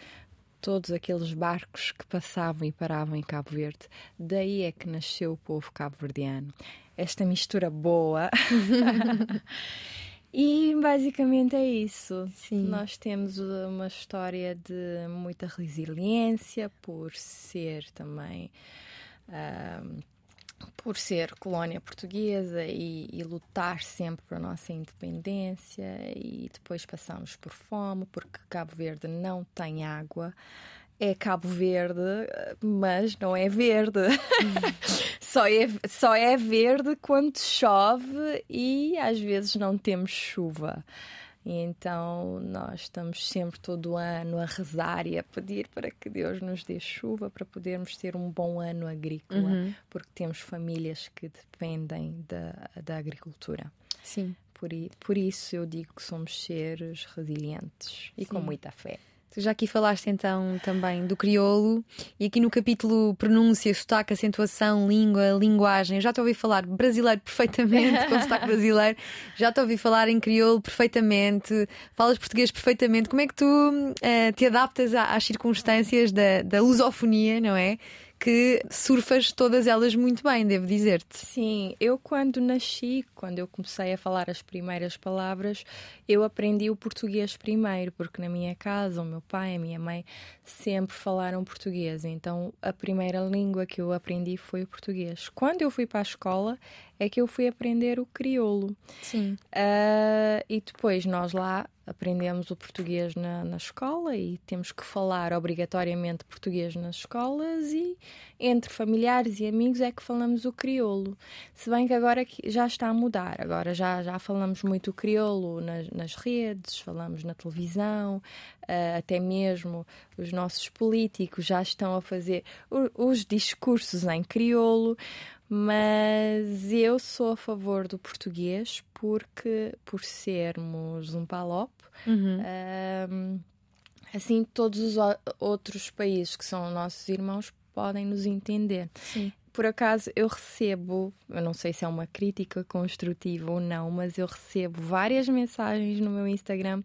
Speaker 3: todos aqueles barcos que passavam e paravam em Cabo Verde. Daí é que nasceu o povo cabo-verdiano. Esta mistura boa. e basicamente é isso.
Speaker 2: Sim.
Speaker 3: Nós temos uma história de muita resiliência por ser também. ahm, por ser colónia portuguesa e, e lutar sempre para a nossa independência e depois passamos por fome porque Cabo Verde não tem água é Cabo Verde mas não é verde só, é, só é verde quando chove e às vezes não temos chuva e então nós estamos sempre todo ano a rezar e a pedir para que Deus nos dê chuva para podermos ter um bom ano agrícola, porque temos famílias que dependem da, da agricultura.
Speaker 2: Sim.
Speaker 3: Por, por isso eu digo que somos seres resilientes e com muita fé.
Speaker 2: Tu já aqui falaste então também do crioulo e aqui no capítulo pronúncia, sotaque, acentuação, língua, linguagem. Eu já te ouvi falar brasileiro perfeitamente, com sotaque brasileiro. Já te ouvi falar em crioulo perfeitamente. Falas português perfeitamente. Como é que tu uh, te adaptas às circunstâncias da, da lusofonia, não é? que surfas todas elas muito bem, devo dizer-te.
Speaker 3: Sim, eu quando nasci, quando eu comecei a falar as primeiras palavras, eu aprendi o português primeiro, porque na minha casa o meu pai e a minha mãe sempre falaram português, então a primeira língua que eu aprendi foi o português. Quando eu fui para a escola, é que eu fui aprender o crioulo.
Speaker 2: Sim.
Speaker 3: Uh, e depois nós lá aprendemos o português na, na escola e temos que falar obrigatoriamente português nas escolas e entre familiares e amigos é que falamos o crioulo. Se bem que agora já está a mudar, agora já, já falamos muito o crioulo nas, nas redes, falamos na televisão, uh, até mesmo os nossos políticos já estão a fazer os discursos em crioulo mas eu sou a favor do português porque, por sermos um palop, uhum. um, assim todos os outros países que são nossos irmãos podem nos entender.
Speaker 2: Sim.
Speaker 3: Por acaso eu recebo, eu não sei se é uma crítica construtiva ou não, mas eu recebo várias mensagens no meu Instagram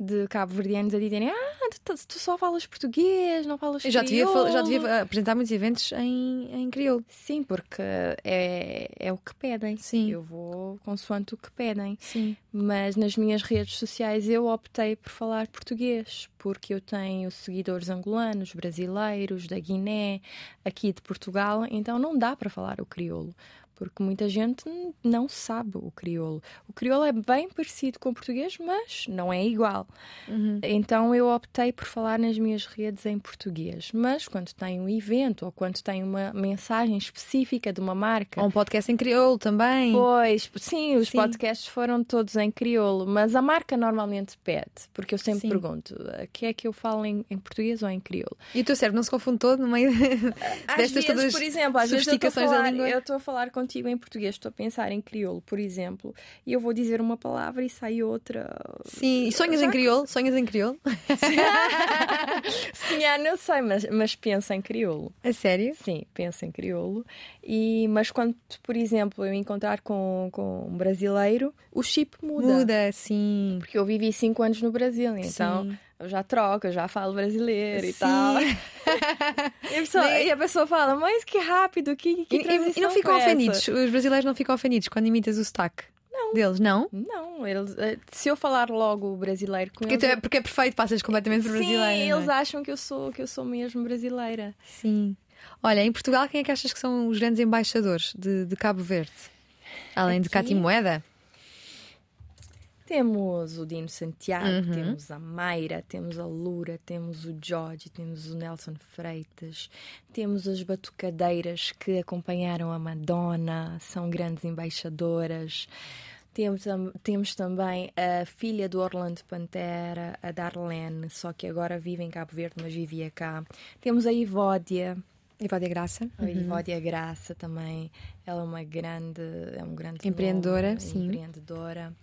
Speaker 3: de cabo-verdianos a dizerem ah, tu, tu, só falas português, não falas
Speaker 2: Eu já devia, já devia apresentar muitos eventos em, em crioulo.
Speaker 3: Sim, porque é, é o que pedem.
Speaker 2: Sim.
Speaker 3: Eu vou consoante o que pedem.
Speaker 2: Sim.
Speaker 3: Mas nas minhas redes sociais eu optei por falar português, porque eu tenho seguidores angolanos, brasileiros, da Guiné, aqui de Portugal, então não dá para falar o crioulo porque muita gente não sabe o crioulo. O crioulo é bem parecido com o português, mas não é igual.
Speaker 2: Uhum.
Speaker 3: Então eu optei por falar nas minhas redes em português. Mas quando tem um evento ou quando tem uma mensagem específica de uma marca.
Speaker 2: Ou um podcast em crioulo também.
Speaker 3: Pois, sim, os sim. podcasts foram todos em crioulo, mas a marca normalmente pede, porque eu sempre sim. pergunto: que é que eu falo em, em, português ou em crioulo?
Speaker 2: E o teu cérebro não se confunde todo no meio destas
Speaker 3: vezes,
Speaker 2: todas
Speaker 3: por exemplo, às vezes eu estou a falar com contigo em português, estou a pensar em crioulo, por exemplo, e eu vou dizer uma palavra e sai outra.
Speaker 2: Sim, e sonhas Já... em crioulo? Sonhas em crioulo?
Speaker 3: Sim, ah, não sei, mas, mas penso em crioulo.
Speaker 2: A sério?
Speaker 3: Sim, penso em crioulo. E, mas quando, por exemplo, eu encontrar com, com um brasileiro, o chip muda.
Speaker 2: Muda, sim.
Speaker 3: Porque eu vivi cinco anos no Brasil, então. Sim eu já troco, eu já falo brasileiro e tal. e, a pessoa, e a pessoa fala, mas que rápido, que, que
Speaker 2: e, e não ficam ofendidos, os brasileiros não ficam ofendidos quando imitas o sotaque.
Speaker 3: Não.
Speaker 2: Deles, não?
Speaker 3: Não, eles, eh, se eu falar logo brasileiro com
Speaker 2: porque
Speaker 3: eles.
Speaker 2: É, porque é perfeito, passas completamente por brasileira. Sim,
Speaker 3: eles
Speaker 2: é?
Speaker 3: acham que eu, sou, que eu sou mesmo brasileira.
Speaker 2: Sim. Olha, em Portugal, quem é que achas que são os grandes embaixadores de, de Cabo Verde? Além Aqui? de Cati Moeda?
Speaker 3: Temos o Dino Santiago, uhum. temos a Mayra, temos a Lura, temos o Jorge, temos o Nelson Freitas, temos as batucadeiras que acompanharam a Madonna, são grandes embaixadoras. Temos, temos também a filha do Orlando Pantera, a Darlene, só que agora vive em Cabo Verde, mas vivia cá. Temos a Ivódia.
Speaker 2: Ivódia Graça.
Speaker 3: A uhum. Ivódia Graça também. Ela é uma grande, é um grande
Speaker 2: empreendedora,
Speaker 3: nome,
Speaker 2: sim.
Speaker 3: Empreendedora.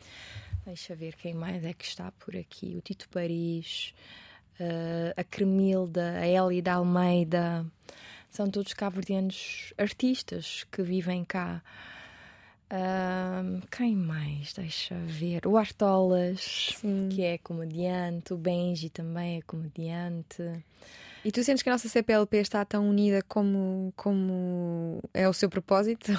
Speaker 3: Deixa ver quem mais é que está por aqui. O Tito Paris, uh, a Cremilda, a Elie da Almeida. São todos cabo-verdianos artistas que vivem cá. Uh, quem mais? Deixa ver. O Artolas, Sim. que é comediante. O Benji também é comediante.
Speaker 2: E tu sentes que a nossa CPLP está tão unida como, como é o seu propósito?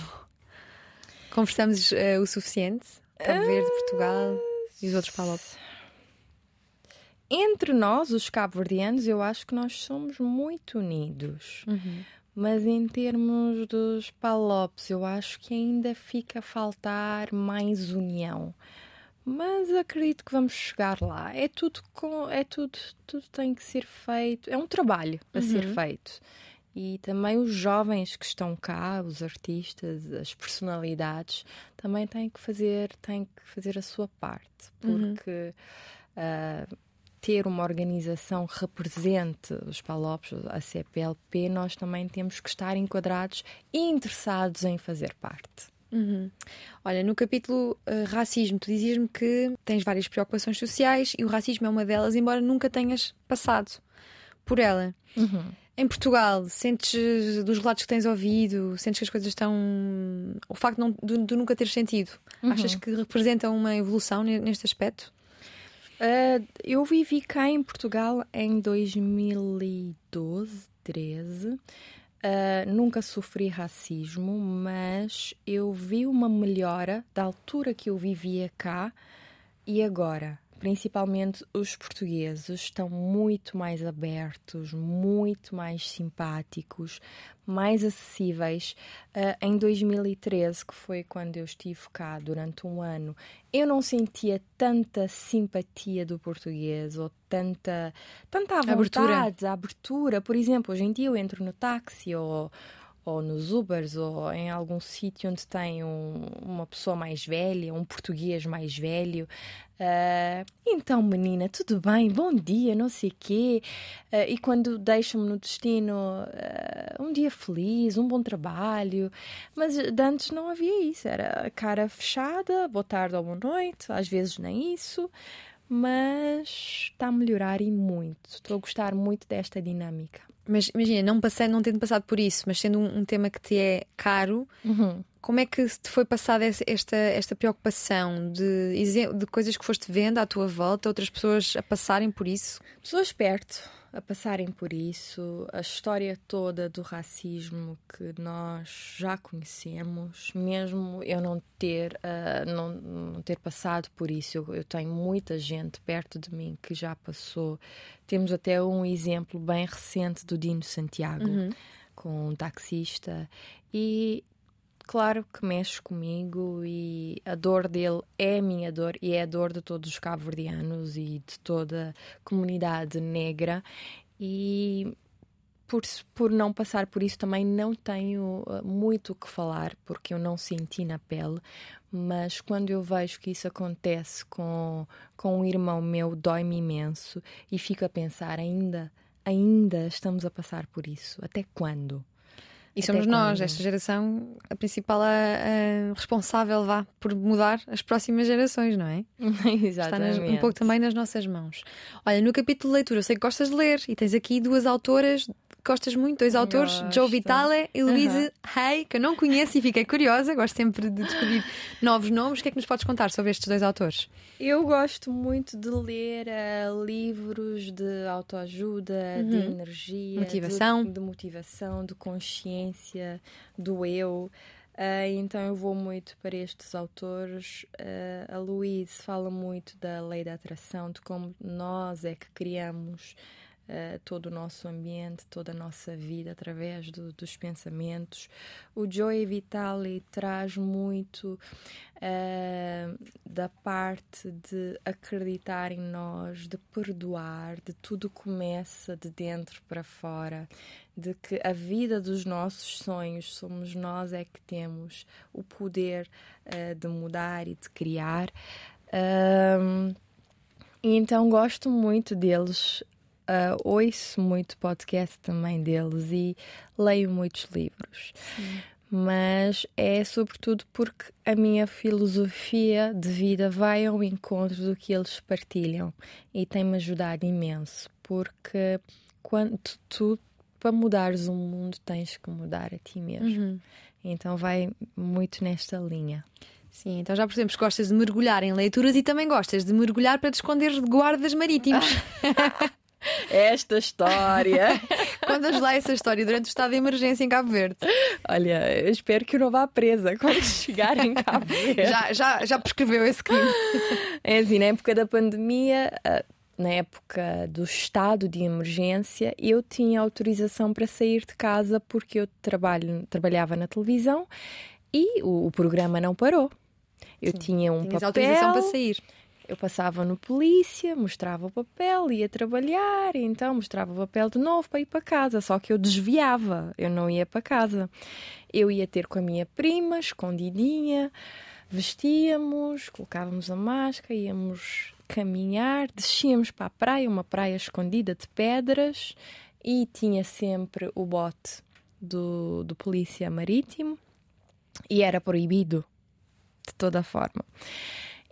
Speaker 2: Conversamos uh, o suficiente? Cabo Verde, Portugal e os outros palopes?
Speaker 3: Entre nós, os cabo-verdianos, eu acho que nós somos muito unidos.
Speaker 2: Uhum.
Speaker 3: Mas em termos dos palopes, eu acho que ainda fica a faltar mais união. Mas acredito que vamos chegar lá. É tudo com, é tudo, tudo tem que ser feito. É um trabalho a uhum. ser feito e também os jovens que estão cá, os artistas, as personalidades, também têm que fazer, têm que fazer a sua parte, uhum. porque uhum. uh, ter uma organização que represente os Palopes, a CPLP, nós também temos que estar enquadrados e interessados em fazer parte.
Speaker 2: Uhum. Olha, no capítulo uh, racismo, tu dizias-me que tens várias preocupações sociais e o racismo é uma delas, embora nunca tenhas passado por ela.
Speaker 3: Uhum.
Speaker 2: Em Portugal, sentes dos relatos que tens ouvido, sentes que as coisas estão. O facto de, não, de, nunca ter sentido,
Speaker 3: Uhum.
Speaker 2: achas que representa uma evolução ne- neste aspecto?
Speaker 3: Uh, eu vivi cá em Portugal em 2012, 13. Uh, nunca sofri racismo, mas eu vi uma melhora da altura que eu vivia cá e agora. Principalmente os portugueses estão muito mais abertos, muito mais simpáticos, mais acessíveis. Uh, em 2013, que foi quando eu estive cá durante um ano, eu não sentia tanta simpatia do português ou tanta, tanta
Speaker 2: Abertura.
Speaker 3: vontade, a abertura. Por exemplo, hoje em dia eu entro no táxi ou, ou nos Ubers ou em algum sítio onde tem um- uma pessoa mais velha, um português mais velho. ah, então, menina, tudo bem? Bom dia, não sei quê. Ah, e quando deixam-me no destino ah, um dia feliz, um bom trabalho. Mas de antes não havia isso. Era cara fechada, boa tarde ou boa noite, às vezes nem isso. Mas está a melhorar e muito. Estou a gostar muito desta dinâmica.
Speaker 2: Mas imagina, não, passei, não tendo passado por isso, mas sendo um, um tema que te é caro, como é que te foi passada esta, esta preocupação de, de coisas que foste vendo à tua volta, outras pessoas a passarem por isso?
Speaker 3: Pessoas perto a passarem por isso, a história toda do racismo que nós já conhecemos, mesmo eu não ter, ah, não, não ter passado por isso, eu, eu tenho muita gente perto de mim que já passou. Temos até um exemplo bem recente do Dino Santiago, com um taxista, e claro que mexe comigo e a dor dele é a minha dor e é a dor de todos os cabo-verdianos e de toda a comunidade negra. E por, por não passar por isso também não tenho uh, muito o que falar porque eu não senti na pele. Mas quando eu vejo que isso acontece com, com um irmão meu dói-me imenso e fico a pensar ainda ainda estamos a passar por isso. Até quando
Speaker 2: E somos nós,
Speaker 3: quando?
Speaker 2: esta geração, a principal a, a responsável vá por mudar as próximas gerações, não é? Está nas- um pouco também nas nossas mãos. Olha, no capítulo de leitura, eu sei que gostas de ler e tens aqui duas autoras gostas muito, dois autores,
Speaker 3: Gosto.
Speaker 2: Joe Vitale e Louise Hay, que eu não conheço e fiquei curiosa, gosto sempre de descobrir novos nomes. O que é que nos podes contar sobre estes dois autores?
Speaker 3: Eu gosto muito de ler eh, livros de autoajuda, de energia,
Speaker 2: Motivação.
Speaker 3: de, de motivação, de consciência, do eu. Eh, então eu vou muito para estes autores. Eh, a Louise fala muito da lei da atração, de como nós é que criamos eh, todo o nosso ambiente, toda a nossa vida através do- dos pensamentos. O Joey Vitale traz muito eh, da parte de acreditar em nós, de perdoar, de tudo começa de dentro para fora, de que a vida dos nossos sonhos somos nós é que temos o poder eh, de mudar e de criar. E então gosto muito deles, ah, ouço muito podcast também deles e leio muitos livros. Mas é sobretudo porque a minha filosofia de vida vai ao encontro do que eles partilham e tem-me ajudado imenso. Porque quando tu, para mudares o mundo, tens que mudar a ti mesmo. Então vai muito nesta linha.
Speaker 2: Sim, então já percebemos que gostas de mergulhar em leituras e também gostas de mergulhar para te esconderes de guardas marítimos.
Speaker 3: Esta história.
Speaker 2: Contas lá essa história durante o estado de emergência em Cabo Verde.
Speaker 3: Olha, eu espero que eu não vá presa quando chegar em Cabo Verde.
Speaker 2: Já, já, já prescreveu esse crime.
Speaker 3: É assim, na época da pandemia, ah, na época do estado de emergência, eu tinha autorização para sair de casa porque eu trabalho, trabalhava na televisão e o, o programa não parou. Eu tinha um papel,
Speaker 2: autorização para sair.
Speaker 3: Eu passava no polícia, mostrava o papel, ia trabalhar, então mostrava o papel de novo para ir para casa, só que eu desviava, eu não ia para casa. Eu ia ter com a minha prima, escondidinha, vestíamos, colocávamos a máscara, íamos caminhar, descíamos para a praia, uma praia escondida de pedras, e tinha sempre o bote do, do polícia marítimo. E era proibido, de toda forma.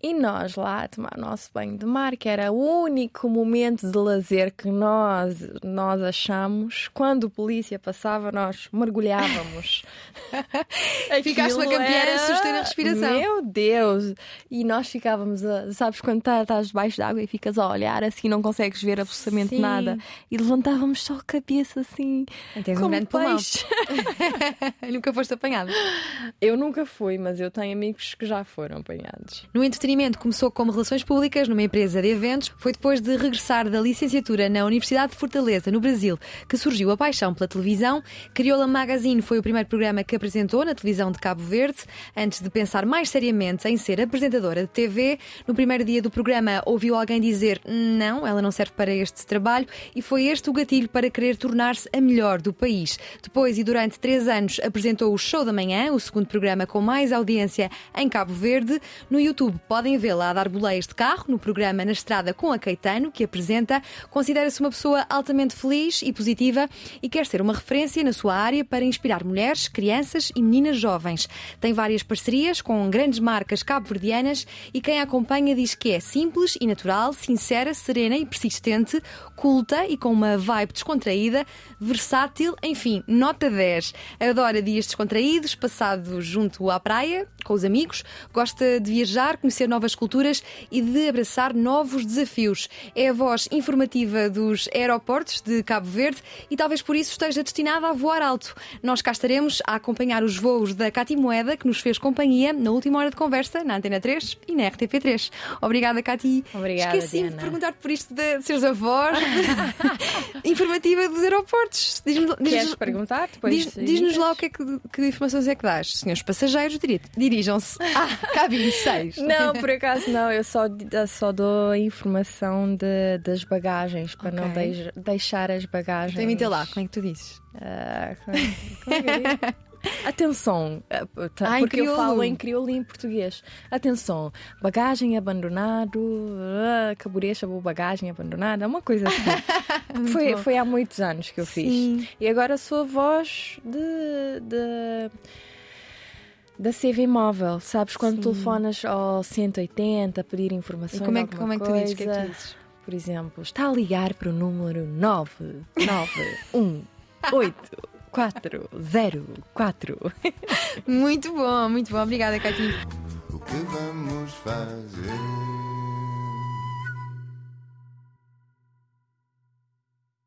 Speaker 3: E nós lá a tomar nosso banho de mar, que era o único momento de lazer que nós, nós achamos. Quando a polícia passava, nós mergulhávamos.
Speaker 2: Ficaste uma campeã
Speaker 3: era-
Speaker 2: a suster a respiração.
Speaker 3: Meu Deus! E nós ficávamos, a- sabes, quando tá- estás debaixo d'água e ficas a olhar assim, não consegues ver absolutamente
Speaker 2: Sim.
Speaker 3: nada. E levantávamos só a cabeça assim.
Speaker 2: Tens um
Speaker 3: como
Speaker 2: grande
Speaker 3: peixe.
Speaker 2: Nunca foste apanhado.
Speaker 3: Eu nunca fui, mas eu tenho amigos que já foram apanhados.
Speaker 2: No entretenimento, começou como relações públicas numa empresa de eventos. Foi depois de regressar da licenciatura na Universidade de Fortaleza, no Brasil, que surgiu a paixão pela televisão. Crioula Magazine foi o primeiro programa que apresentou na televisão de Cabo Verde, antes de pensar mais seriamente em ser apresentadora de TV. No primeiro dia do programa, ouviu alguém dizer não, ela não serve para este trabalho, e foi este o gatilho para querer tornar-se a melhor do país. Depois e durante três anos apresentou o Show da Manhã, o segundo programa com mais audiência em Cabo Verde. No YouTube podem vê-la a dar boleias de carro no programa Na Estrada com a Caetano, que apresenta. Considera-se uma pessoa altamente feliz e positiva e quer ser uma referência na sua área para inspirar mulheres, crianças e meninas jovens. Tem várias parcerias com grandes marcas cabo-verdianas e quem a acompanha diz que é simples e natural, sincera, serena e persistente, culta e com uma vibe descontraída, versátil, enfim, nota 10. Adora dias descontraídos, passados junto à praia, com os amigos, gosta de viajar, conhecer novas culturas e de abraçar novos desafios. É a voz informativa dos aeroportos de Cabo Verde e talvez por isso esteja destinada a voar alto. Nós cá estaremos a acompanhar os voos da Cati Moeda, que nos fez companhia na última hora de conversa na Antena 3 e na RTP3. Obrigada, Cati.
Speaker 3: Obrigada,
Speaker 2: Esqueci de
Speaker 3: Diana.
Speaker 2: perguntar-te por isto de seres a voz informativa dos aeroportos. Diz-me- diz-
Speaker 3: Queres perguntar? Depois
Speaker 2: Diz- Diz-nos lá o que, é que, que informações é que dás. Senhores passageiros, diri- dirijam-se à cabine 6.
Speaker 3: Não, por acaso não, eu só, só dou a informação de, das bagagens para não
Speaker 2: Ok.
Speaker 3: deix- deixar as bagagens.
Speaker 2: Então imita lá, como é que tu dizes?
Speaker 3: Ah, como, como é que digo? Atenção, ah, tá,
Speaker 2: Ah,
Speaker 3: porque eu falo em crioulo e em português. Atenção, bagagem abandonado, ah, caburecha, vou bagagem abandonada, uma coisa assim. foi,
Speaker 2: bom.
Speaker 3: foi há muitos anos que eu
Speaker 2: Sim.
Speaker 3: fiz. E agora sou a voz de. de da CV móvel, sabes? Quando telefonas ao 180 a pedir
Speaker 2: E
Speaker 3: informações.
Speaker 2: como é, que- como é que tu dizes? Que é que dizes?
Speaker 3: Por exemplo, está a ligar para o número 9918404.
Speaker 2: Muito bom, muito bom. Obrigada, Cati.
Speaker 1: O que vamos fazer?